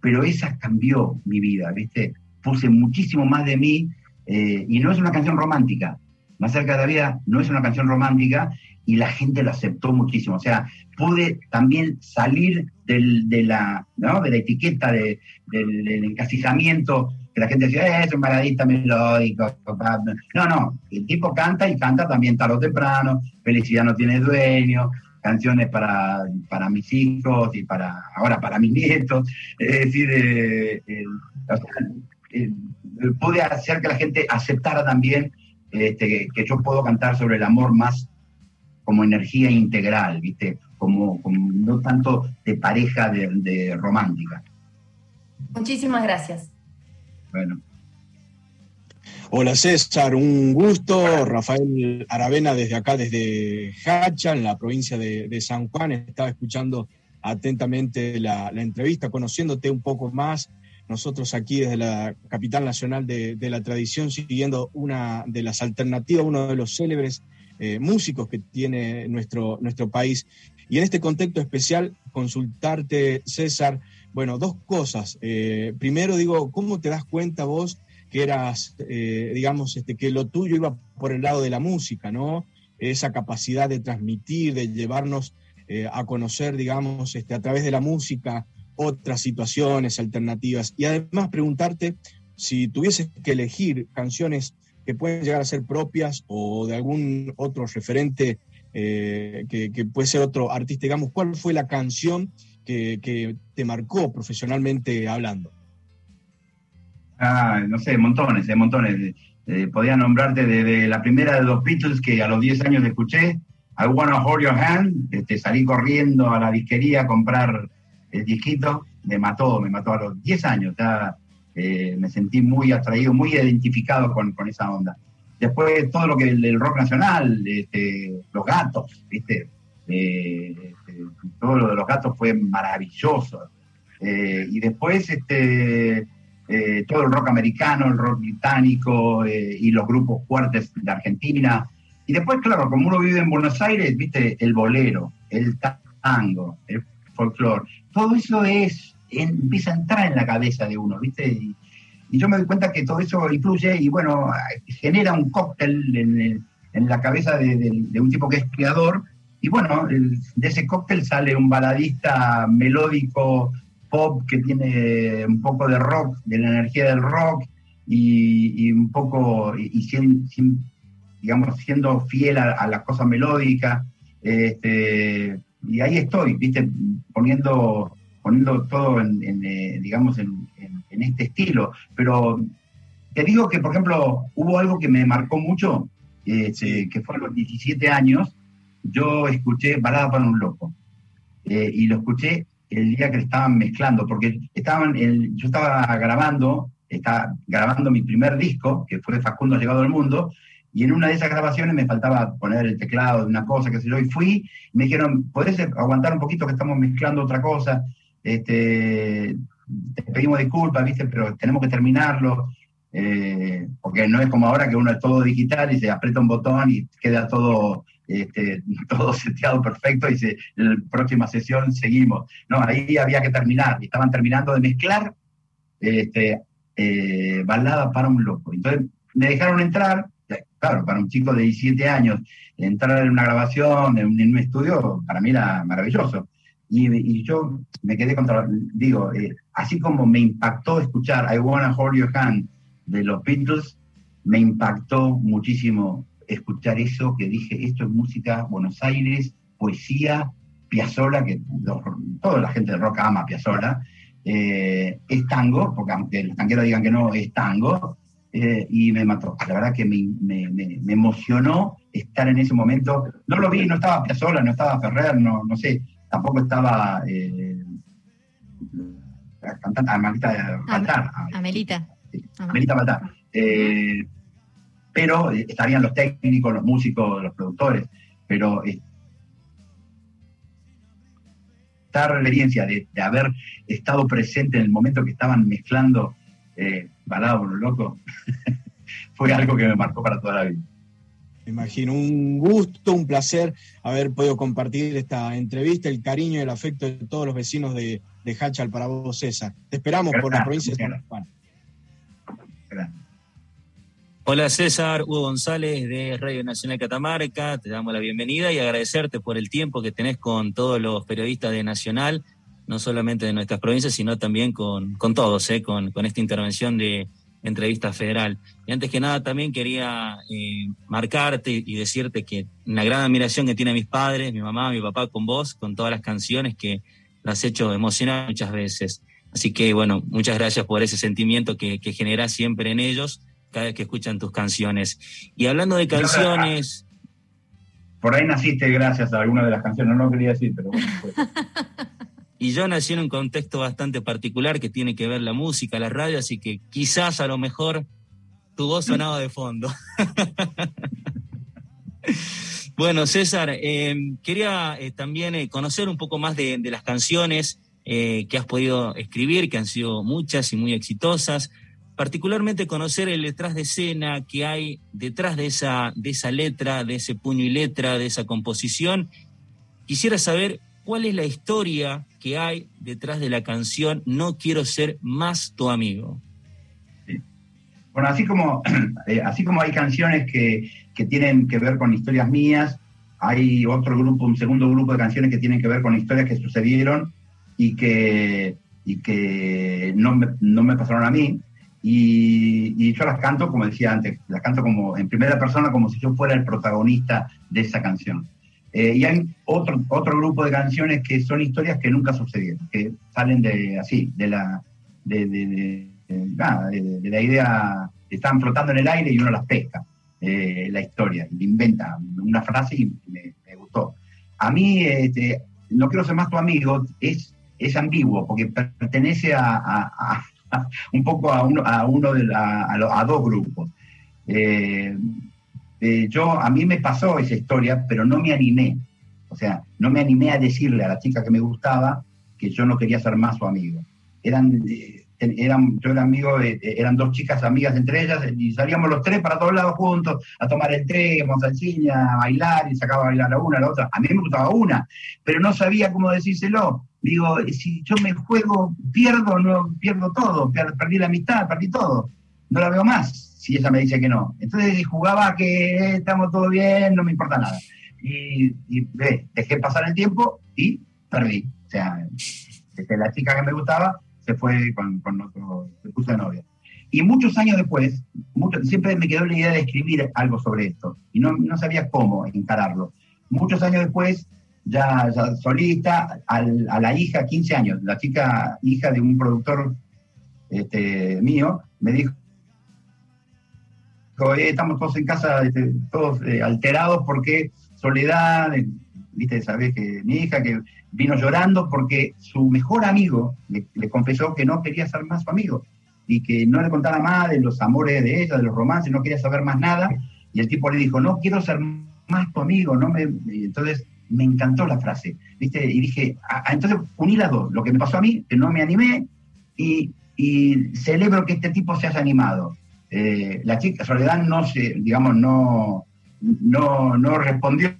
pero esa cambió mi vida, ¿viste? Puse muchísimo más de mí eh, y no es una canción romántica. Más cerca de la vida no es una canción romántica y la gente lo aceptó muchísimo. O sea, pude también salir de, la, de la etiqueta de, del, encasillamiento que la gente decía, eh, es un baladista melódico. No, no, el tipo canta y canta también tarde o temprano, Felicidad no tiene dueño, canciones para, para mis hijos y para ahora para mis nietos. Es decir, eh, eh, pude hacer que la gente aceptara también este, que yo puedo cantar sobre el amor más como energía integral, ¿viste? Como, no tanto de pareja de, de romántica.
Muchísimas gracias.
Bueno.
Hola César, un gusto. Rafael Aravena desde acá, desde Hacha, en la provincia de, San Juan. Estaba escuchando atentamente la, entrevista, conociéndote un poco más. Nosotros aquí desde la capital nacional de, la tradición, siguiendo una de las alternativas, uno de los célebres eh, músicos que tiene nuestro, nuestro país. Y en este contexto especial, consultarte, César, bueno, dos cosas. Eh, primero digo, ¿cómo te das cuenta vos que eras, eh, digamos, este, que lo tuyo iba por el lado de la música, ¿no? Esa capacidad de transmitir, de llevarnos a conocer, digamos, este, a través de la música otras situaciones alternativas. Y además preguntarte si tuvieses que elegir canciones que pueden llegar a ser propias o de algún otro referente eh, que, puede ser otro artista, digamos, ¿cuál fue la canción que, te marcó profesionalmente hablando?
Ah, no sé, montones, eh, montones. Eh, podía nombrarte de, la primera de los Beatles que a los 10 años escuché, I Wanna Hold Your Hand, este, salí corriendo a la disquería a comprar el disquito, me mató, me mató a los 10 años, ya eh, me sentí muy atraído, muy identificado con, esa onda. Después todo lo que el, rock nacional, este, los gatos, ¿viste? Este, todo lo de los gatos fue maravilloso. y después, este, eh, todo el rock americano, el rock británico eh, y los grupos fuertes de Argentina. Y después, claro, como uno vive en Buenos Aires, viste, el bolero, el tango, el folclore, todo eso es, empieza a entrar en la cabeza de uno, viste. Y, yo me doy cuenta que todo eso influye y bueno, genera un cóctel en, la cabeza de, un tipo que es creador. Y bueno, de ese cóctel sale un baladista melódico pop que tiene un poco de rock, de la energía del rock y, un poco, y, digamos, siendo fiel a, la cosa melódica. Este, y ahí estoy, viste, poniendo, poniendo todo en, eh, digamos, en, este estilo. Pero te digo que, por ejemplo, hubo algo que me marcó mucho, este, que fue a los 17 años, yo escuché Balada para un Loco. Eh, y lo escuché el día que le estaban mezclando, porque estaban el, yo estaba grabando, estaba grabando mi primer disco, que fue Facundo Llegado al Mundo, y en una de esas grabaciones me faltaba poner el teclado de una cosa, qué sé yo, y fui, me dijeron, ¿podés aguantar un poquito que estamos mezclando otra cosa? Este, te pedimos disculpas, ¿viste? Pero tenemos que terminarlo, eh, porque no es como ahora que uno es todo digital y se aprieta un botón y queda todo, este, todo seteado perfecto y se, en la próxima sesión seguimos. No, ahí había que terminar, y estaban terminando de mezclar este, eh, balada para un loco. Entonces me dejaron entrar, claro, para un chico de 17 años, entrar en una grabación, en un, estudio, para mí era maravilloso. Y, yo me quedé contra, digo, eh, así como me impactó escuchar I Wanna Hold Your Hand de los Beatles, me impactó muchísimo escuchar eso, que dije, esto es música Buenos Aires, poesía, Piazzola, que toda la gente de rock ama Piazzola, eh, es tango, porque aunque los tanqueros digan que no, es tango, eh, y me mató. La verdad que me, me, emocionó estar en ese momento. No lo vi, no estaba Piazzolla, no estaba Ferrer, no, no sé, tampoco estaba eh, la cantante Amelita
Baltar. Amelita.
Amelita Baltar. Eh, pero estarían los técnicos, los músicos, los productores, pero esta reverencia de, de, haber estado presente en el momento que estaban mezclando eh, balado por loco, fue algo que me marcó para toda la vida.
Me imagino, un gusto, un placer haber podido compartir esta entrevista, el cariño y el afecto de todos los vecinos de, de Hachal para vos, César. Te esperamos por la provincia de San Juan.
Hola César, Hugo González de Radio Nacional Catamarca, te damos la bienvenida y agradecerte por el tiempo que tenés con todos los periodistas de Nacional no solamente de nuestras provincias, sino también con, todos, ¿eh? con, esta intervención de entrevista federal. Y antes que nada también quería eh, marcarte y decirte que una gran admiración que tiene mis padres, mi mamá, mi papá con vos, con todas las canciones que las has hecho emocionar muchas veces. Así que bueno, muchas gracias por ese sentimiento que, que generás siempre en ellos cada vez que escuchan tus canciones. Y hablando de canciones...
Por ahí naciste gracias a alguna de las canciones, no lo quería decir, pero bueno. Pues.
Y yo nací en un contexto bastante particular que tiene que ver la música, la radio, así que quizás a lo mejor tu voz sonaba de fondo. bueno, César, eh, quería eh, también eh, conocer un poco más de, las canciones que has podido escribir, que han sido muchas y muy exitosas. Particularmente conocer el detrás de escena que hay detrás de esa, de esa letra, de ese puño y letra, de esa composición. Quisiera saber cuál es la historia que hay detrás de la canción No quiero ser más tu amigo.
Bueno, así como, eh, así como hay canciones que, tienen que ver con historias mías, hay otro grupo, un segundo grupo de canciones que tienen que ver con historias que sucedieron y que, y que no, me, pasaron a mí. Y, y, yo las canto, como decía antes, las canto como en primera persona, como si yo fuera el protagonista de esa canción. Eh, y hay otro, otro grupo de canciones que son historias que nunca sucedieron, que salen de así, de la, de, de, la idea, están flotando en el aire y uno las pesca, eh, la historia, inventa una frase y me, gustó. A mí, este, no quiero ser más tu amigo, es, es ambiguo, porque pertenece a, un poco a uno, a uno de la, a, dos grupos. Eh, eh, yo, a mí me pasó esa historia, pero no me animé. O sea, no me animé a decirle a la chica que me gustaba que yo no quería ser más su amigo. Eran, eh, eran yo era amigo, de, eran dos chicas amigas entre ellas y salíamos los tres para todos lados juntos a tomar el tren, a a bailar y sacaba a bailar a una, a la otra. A mí me gustaba una, pero no sabía cómo decírselo. Digo, si yo me juego, pierdo, no pierdo todo, perdí la amistad, perdí todo. No la veo más si ella me dice que no. Entonces jugaba que eh, estamos todo bien, no me importa nada. Y, dejé pasar el tiempo y perdí. O sea, la chica que me gustaba se fue con, con otro, se puso de novia. Y muchos años después, siempre me quedó la idea de escribir algo sobre esto y no, no sabía cómo encararlo. Muchos años después, ya, solista, a la hija, 15 años, la chica hija de un productor este, mío, me dijo, estamos todos en casa, este, todos eh, alterados porque soledad, eh, viste, sabes que mi hija que vino llorando porque su mejor amigo le, confesó que no quería ser más su amigo y que no le contara más de los amores de ella, de los romances, no quería saber más nada Y el tipo le dijo, no quiero ser más tu amigo, no me... Entonces me encantó la frase, ¿viste? Y dije, ah, ah, entonces uní las dos, lo que me pasó a mí, que no me animé, y, celebro que este tipo se haya animado. Eh, la chica Soledad no se, digamos, no, no, no respondió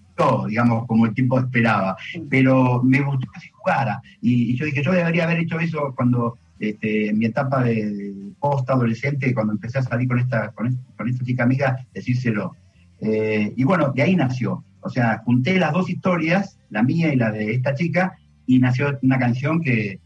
digamos, como el tipo esperaba, pero me gustó que se jugara. Y, yo dije, yo debería haber hecho eso cuando, este, en mi etapa de, post-adolescente, cuando empecé a salir con esta, con, esta chica amiga, decírselo. Eh, y bueno, de ahí nació. O sea, junté las dos historias, la mía y la de esta chica, y nació una canción que,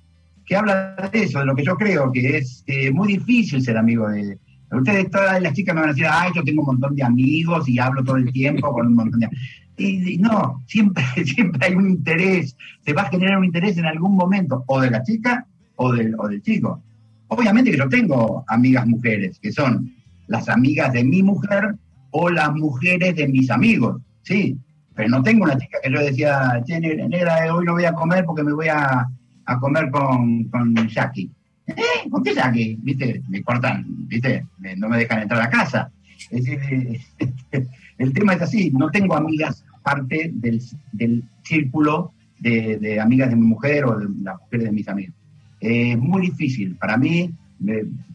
que habla de eso, de lo que yo creo, que es eh, muy difícil ser amigo de... Ustedes, todas las chicas me van a decir, ay, yo tengo un montón de amigos y hablo todo el tiempo con un montón de... Y, no, siempre, siempre hay un interés, se va a generar un interés en algún momento, o de la chica o del, o del chico. Obviamente que yo tengo amigas mujeres, que son las amigas de mi mujer o las mujeres de mis amigos, sí, pero no tengo una chica que yo decía, che, negra, hoy no voy a comer porque me voy a, comer con, con Jackie. ¿Eh? ¿Con qué Jackie? ¿Viste? Me cortan, ¿viste? No me dejan entrar a casa. Es decir, el tema es así, no tengo amigas parte del, círculo de, amigas de mi mujer o de las mujeres de mis amigos. Es muy difícil. Para mí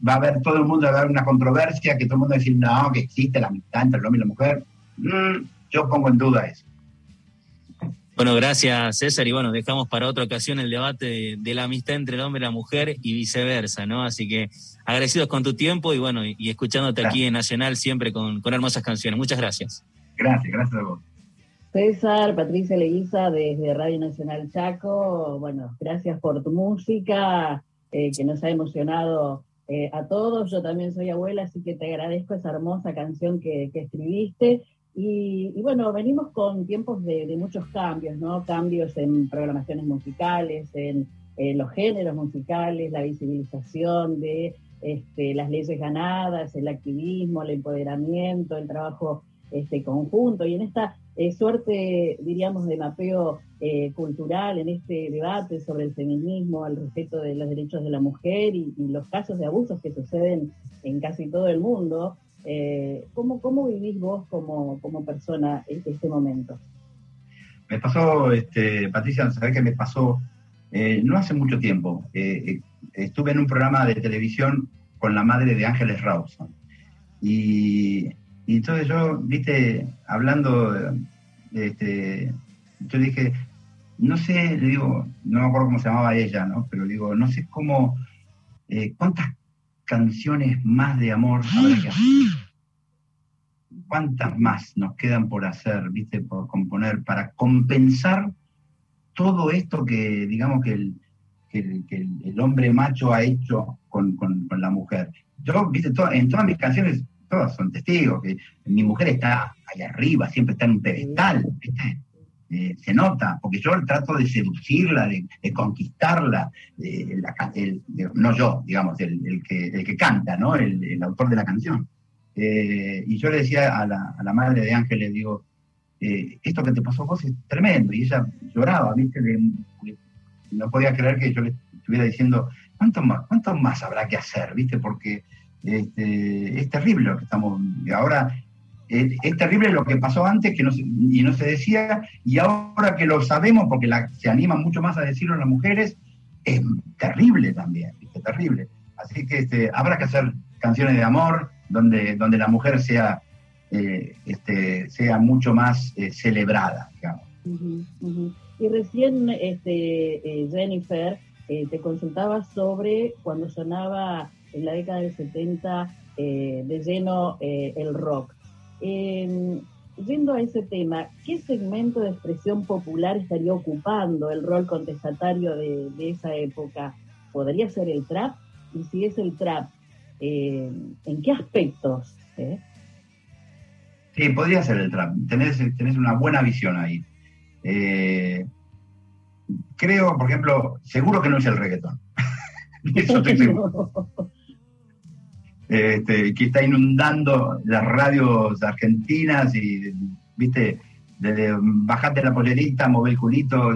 va a haber todo el mundo, va a haber una controversia, que todo el mundo va a decir, no, que existe la amistad entre el hombre y la mujer. Mm, yo pongo en duda eso.
Bueno, gracias César. Y bueno, dejamos para otra ocasión el debate de, la amistad entre el hombre y la mujer y viceversa, ¿no? Así que agradecidos con tu tiempo y bueno, y, escuchándote aquí en Nacional siempre con, con, hermosas canciones. Muchas gracias.
Gracias, gracias a vos.
César, Patricia Leguiza desde Radio Nacional Chaco. Bueno, gracias por tu música eh, que nos ha emocionado eh, a todos. Yo también soy abuela, así que te agradezco esa hermosa canción que, que escribiste. Y, bueno, venimos con tiempos de, muchos cambios, ¿no? Cambios en programaciones musicales, en los géneros musicales, la visibilización de este, las leyes ganadas, el activismo, el empoderamiento, el trabajo este, conjunto. Y en esta eh, suerte, diríamos, de mapeo eh, cultural, en este debate sobre el feminismo, el respeto de los derechos de la mujer y los casos de abusos que suceden en casi todo el mundo, eh, ¿cómo, ¿Cómo vivís vos como, como persona este momento?
Me pasó, este, Patricia, sabés que me pasó eh, no hace mucho tiempo. Eh, estuve en un programa de televisión con la madre de Ángeles Rawson. Y, entonces yo, viste, hablando, este, yo dije, no sé, digo, no me acuerdo cómo se llamaba ella, ¿no? Pero digo, no sé cómo, cuántas canciones más de amor ¿Cuántas más nos quedan por hacer, viste, por componer, para compensar todo esto que, digamos, que el, el, hombre macho ha hecho con, la mujer? Yo, viste, en todas mis canciones, todas son testigos, que mi mujer está ahí arriba, siempre está en un pedestal, ¿viste? Eh, se nota, porque yo trato de seducirla, de, conquistarla, no yo, digamos, el, que, el que canta, ¿no? el, autor de la canción. Eh, y yo le decía a la, madre de Ángel, le digo, eh, esto que te pasó a vos es tremendo, y ella lloraba, ¿viste? no podía creer que yo le estuviera diciendo, ¿cuánto más, cuánto más habrá que hacer, ¿viste? Porque este, es terrible lo que estamos, ahora es, terrible lo que pasó antes que no y no se decía, y ahora que lo sabemos, porque se animan mucho más a decirlo las mujeres, es terrible también, es terrible. Así que este, habrá que hacer canciones de amor donde, donde la mujer sea, eh, este, sea mucho más eh, celebrada, digamos.
Y recién, este, eh, Jennifer, te consultaba sobre cuando sonaba en la década del 70 de lleno el rock. Eh, yendo a ese tema, ¿qué segmento de expresión popular estaría ocupando el rol contestatario de, esa época? ¿Podría ser el trap? Y si es el trap, eh, ¿en qué aspectos? Eh?
Sí, podría ser el trap. Tenés, tenés una buena visión ahí. Eh, creo, por ejemplo, seguro que no es el reggaetón. Eso estoy seguro. este, que está inundando las radios argentinas y, viste, desde bajate la pollerita, mover el culito,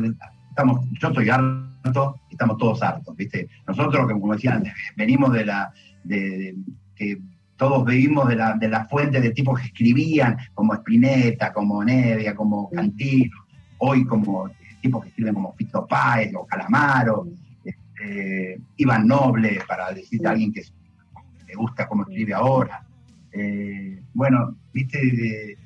estamos, yo estoy harto, estamos todos hartos, viste. Nosotros, como decía antes, venimos de la, de, que todos vivimos de la, de la fuente de tipos que escribían, como Spinetta, como Nevia, como Cantino, hoy como tipos que escriben como Fito Páez o Calamaro, este, Iván Noble, para decirte a alguien que le gusta cómo escribe ahora. Eh, bueno, viste,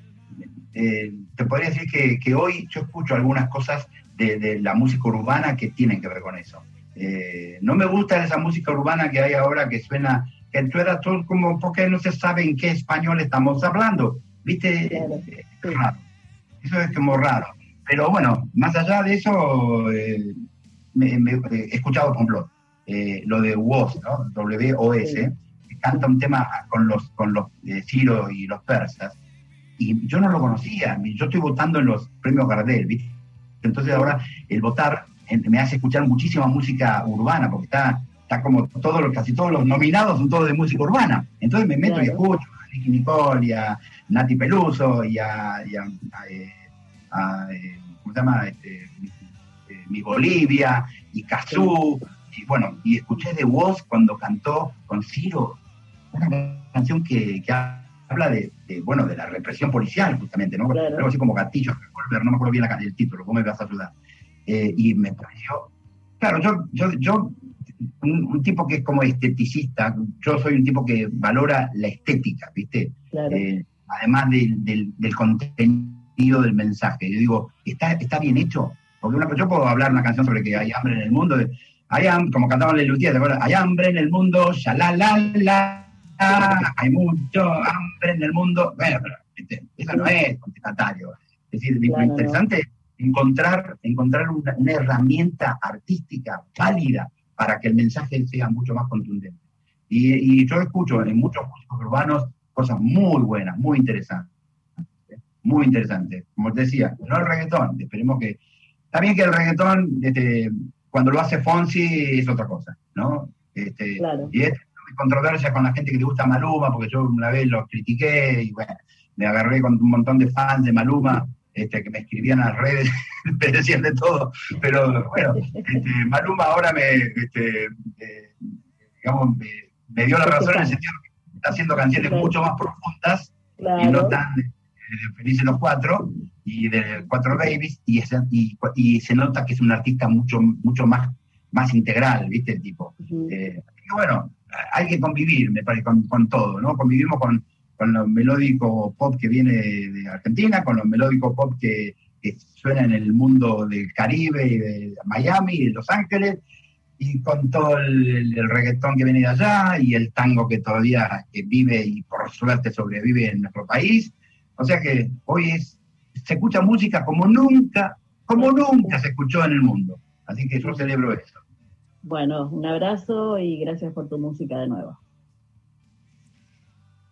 te podría decir que, hoy yo escucho algunas cosas de, la música urbana que tienen que ver con eso. Eh, no me gusta esa música urbana que hay ahora que suena, que suena todo como porque no se sabe en qué español estamos hablando. ¿Viste? Eso es como raro. Pero bueno, más allá de eso, eh, me, he escuchado, por ejemplo, eh, lo de WOS, ¿no? W-O-S, que canta un tema con los, con los Ciro y los persas, y yo no lo conocía, yo estoy votando en los premios Gardel, ¿viste? Entonces ahora el votar me hace escuchar muchísima música urbana, porque está, está como todos los, casi todos los nominados son todos de música urbana. Entonces me meto y escucho a Nicky Nicole y a Nati Peluso y a, eh, eh, ¿cómo se llama? Este, eh, mi Bolivia y Kazú. Y bueno, y escuché de Woz cuando cantó con Ciro, una canción que, que habla de, bueno, de la represión policial, justamente, ¿no? Algo así como gatillos, no me acuerdo bien el título, ¿cómo me vas a ayudar? Eh, y me pareció, claro, yo, yo, yo un, tipo que es como esteticista, yo soy un tipo que valora la estética, ¿viste? Eh, además del, del, contenido del mensaje. Yo digo, ¿está, está bien hecho? Porque una, yo puedo hablar una canción sobre que hay hambre en el mundo, hay hambre, como cantaban en Lutier, ¿te acuerdas? Hay hambre en el mundo, ya la la la hay mucho hambre en el mundo. Bueno, pero eso no es contestatario. Es decir, lo interesante es encontrar, encontrar una, herramienta artística válida para que el mensaje sea mucho más contundente. Y, yo escucho en muchos músicos urbanos cosas muy buenas, muy interesantes. Muy interesantes. Como te decía, no el reggaetón, esperemos que... Bien que el reggaetón, este, cuando lo hace Fonsi, es otra cosa, ¿no? Este, y es controversia con la gente que le gusta Maluma, porque yo una vez lo critiqué y bueno, me agarré con un montón de fans de Maluma este, que me escribían a las redes, me decían de todo, pero bueno, este, Maluma ahora me, este, eh, digamos, me, dio la razón en el sentido que está haciendo canciones mucho más profundas y no tan eh, felices los cuatro y de cuatro babies y, y, y, se nota que es un artista mucho mucho más más integral, ¿viste? El tipo. Eh, bueno, hay que convivir, me parece, con, todo, ¿no? Convivimos con, con lo melódico pop que viene de Argentina, con lo melódico pop que, suena en el mundo del Caribe de Miami y de Los Ángeles, y con todo el, reggaetón que viene de allá y el tango que todavía vive y por suerte sobrevive en nuestro país. O sea que hoy es, se escucha música como nunca, como nunca se escuchó en el mundo. Así que yo celebro eso.
Bueno, un abrazo y gracias por tu música de nuevo.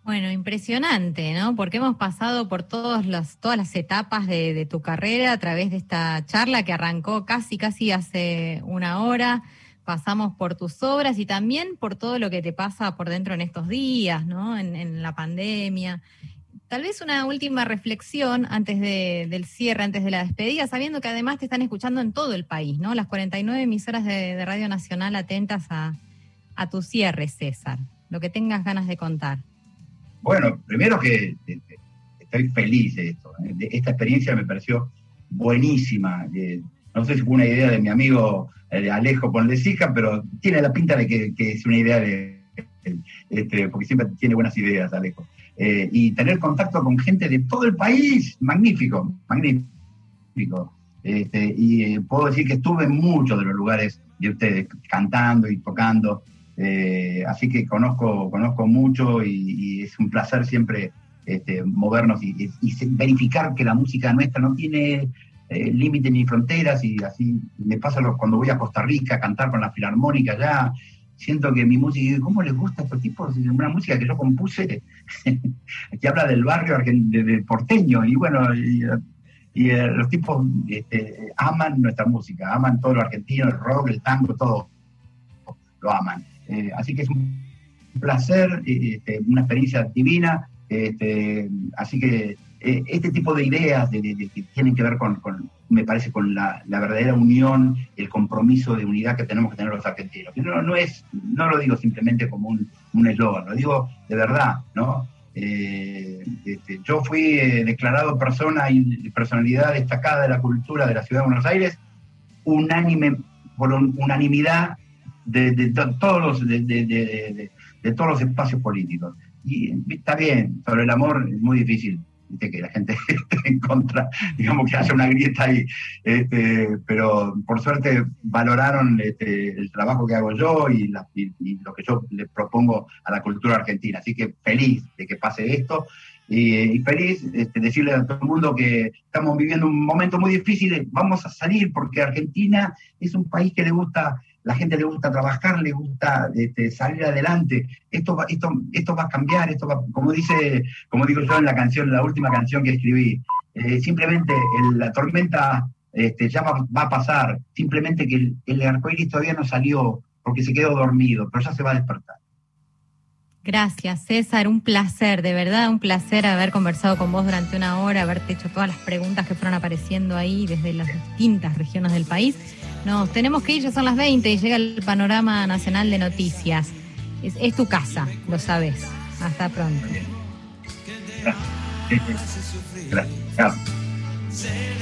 Bueno, impresionante, ¿no? Porque hemos pasado por todas las, etapas de, tu carrera a través de esta charla que arrancó casi, casi hace una hora. Pasamos por tus obras y también por todo lo que te pasa por dentro en estos días, ¿no? En, en la pandemia. Tal vez una última reflexión antes del cierre, antes de la despedida, sabiendo que además te están escuchando en todo el país, ¿no? Las 49 emisoras de, Radio Nacional atentas a, tu cierre, César. Lo que tengas ganas de contar.
Bueno, primero que estoy feliz de esto. ¿eh? esta experiencia me pareció buenísima. no sé si fue una idea de mi amigo eh, Alejo Ponlesica, pero tiene la pinta de que, es una idea de, este, porque siempre tiene buenas ideas, Alejo. Eh, y tener contacto con gente de todo el país, magnífico, magnífico. Este, y eh, puedo decir que estuve en muchos de los lugares de ustedes, cantando y tocando, eh, así que conozco, conozco mucho y, es un placer siempre este, movernos y, verificar que la música nuestra no tiene límites ni fronteras y así me pasa cuando voy a Costa Rica a cantar con la filarmónica allá siento que mi música, ¿cómo les gusta a estos tipos? Una música que yo compuse que habla del barrio de, porteño y bueno, y, eh, los tipos este, aman nuestra música, aman todo lo argentino, el rock, el tango, todo lo aman. Eh, así que es un placer, este, una experiencia divina, este, así que eh, este tipo de ideas que tienen que ver con, me parece, con la, verdadera unión, el compromiso de unidad que tenemos que tener los argentinos. No, es, no lo digo simplemente como un, un eslogan, lo digo de verdad, ¿no? Eh, este, yo fui eh, declarado persona y personalidad destacada de la cultura de la ciudad de Buenos Aires, unánime, por unanimidad de, todos los, de, todos los espacios políticos. Y está bien, sobre el amor es muy difícil que la gente en contra, digamos que haya una grieta ahí. Este, pero por suerte valoraron este, el trabajo que hago yo y, lo que yo le propongo a la cultura argentina. Así que feliz de que pase esto. Y, feliz este, decirle a todo el mundo que estamos viviendo un momento muy difícil, vamos a salir porque Argentina es un país que le gusta la gente le gusta trabajar, le gusta este, salir adelante. Esto va, esto, esto va a cambiar, esto va, como dice, como digo yo en la canción, la última canción que escribí, eh, simplemente la tormenta este, ya va, a pasar, simplemente que el, el arcoíris todavía no salió porque se quedó dormido, pero ya se va a despertar.
Gracias, César. Un placer, de verdad, un placer haber conversado con vos durante una hora, haberte hecho todas las preguntas que fueron apareciendo ahí desde las distintas regiones del país. Nos tenemos que ir, ya son las 20 y llega el panorama nacional de noticias. Es, tu casa, lo sabes. Hasta pronto. Gracias.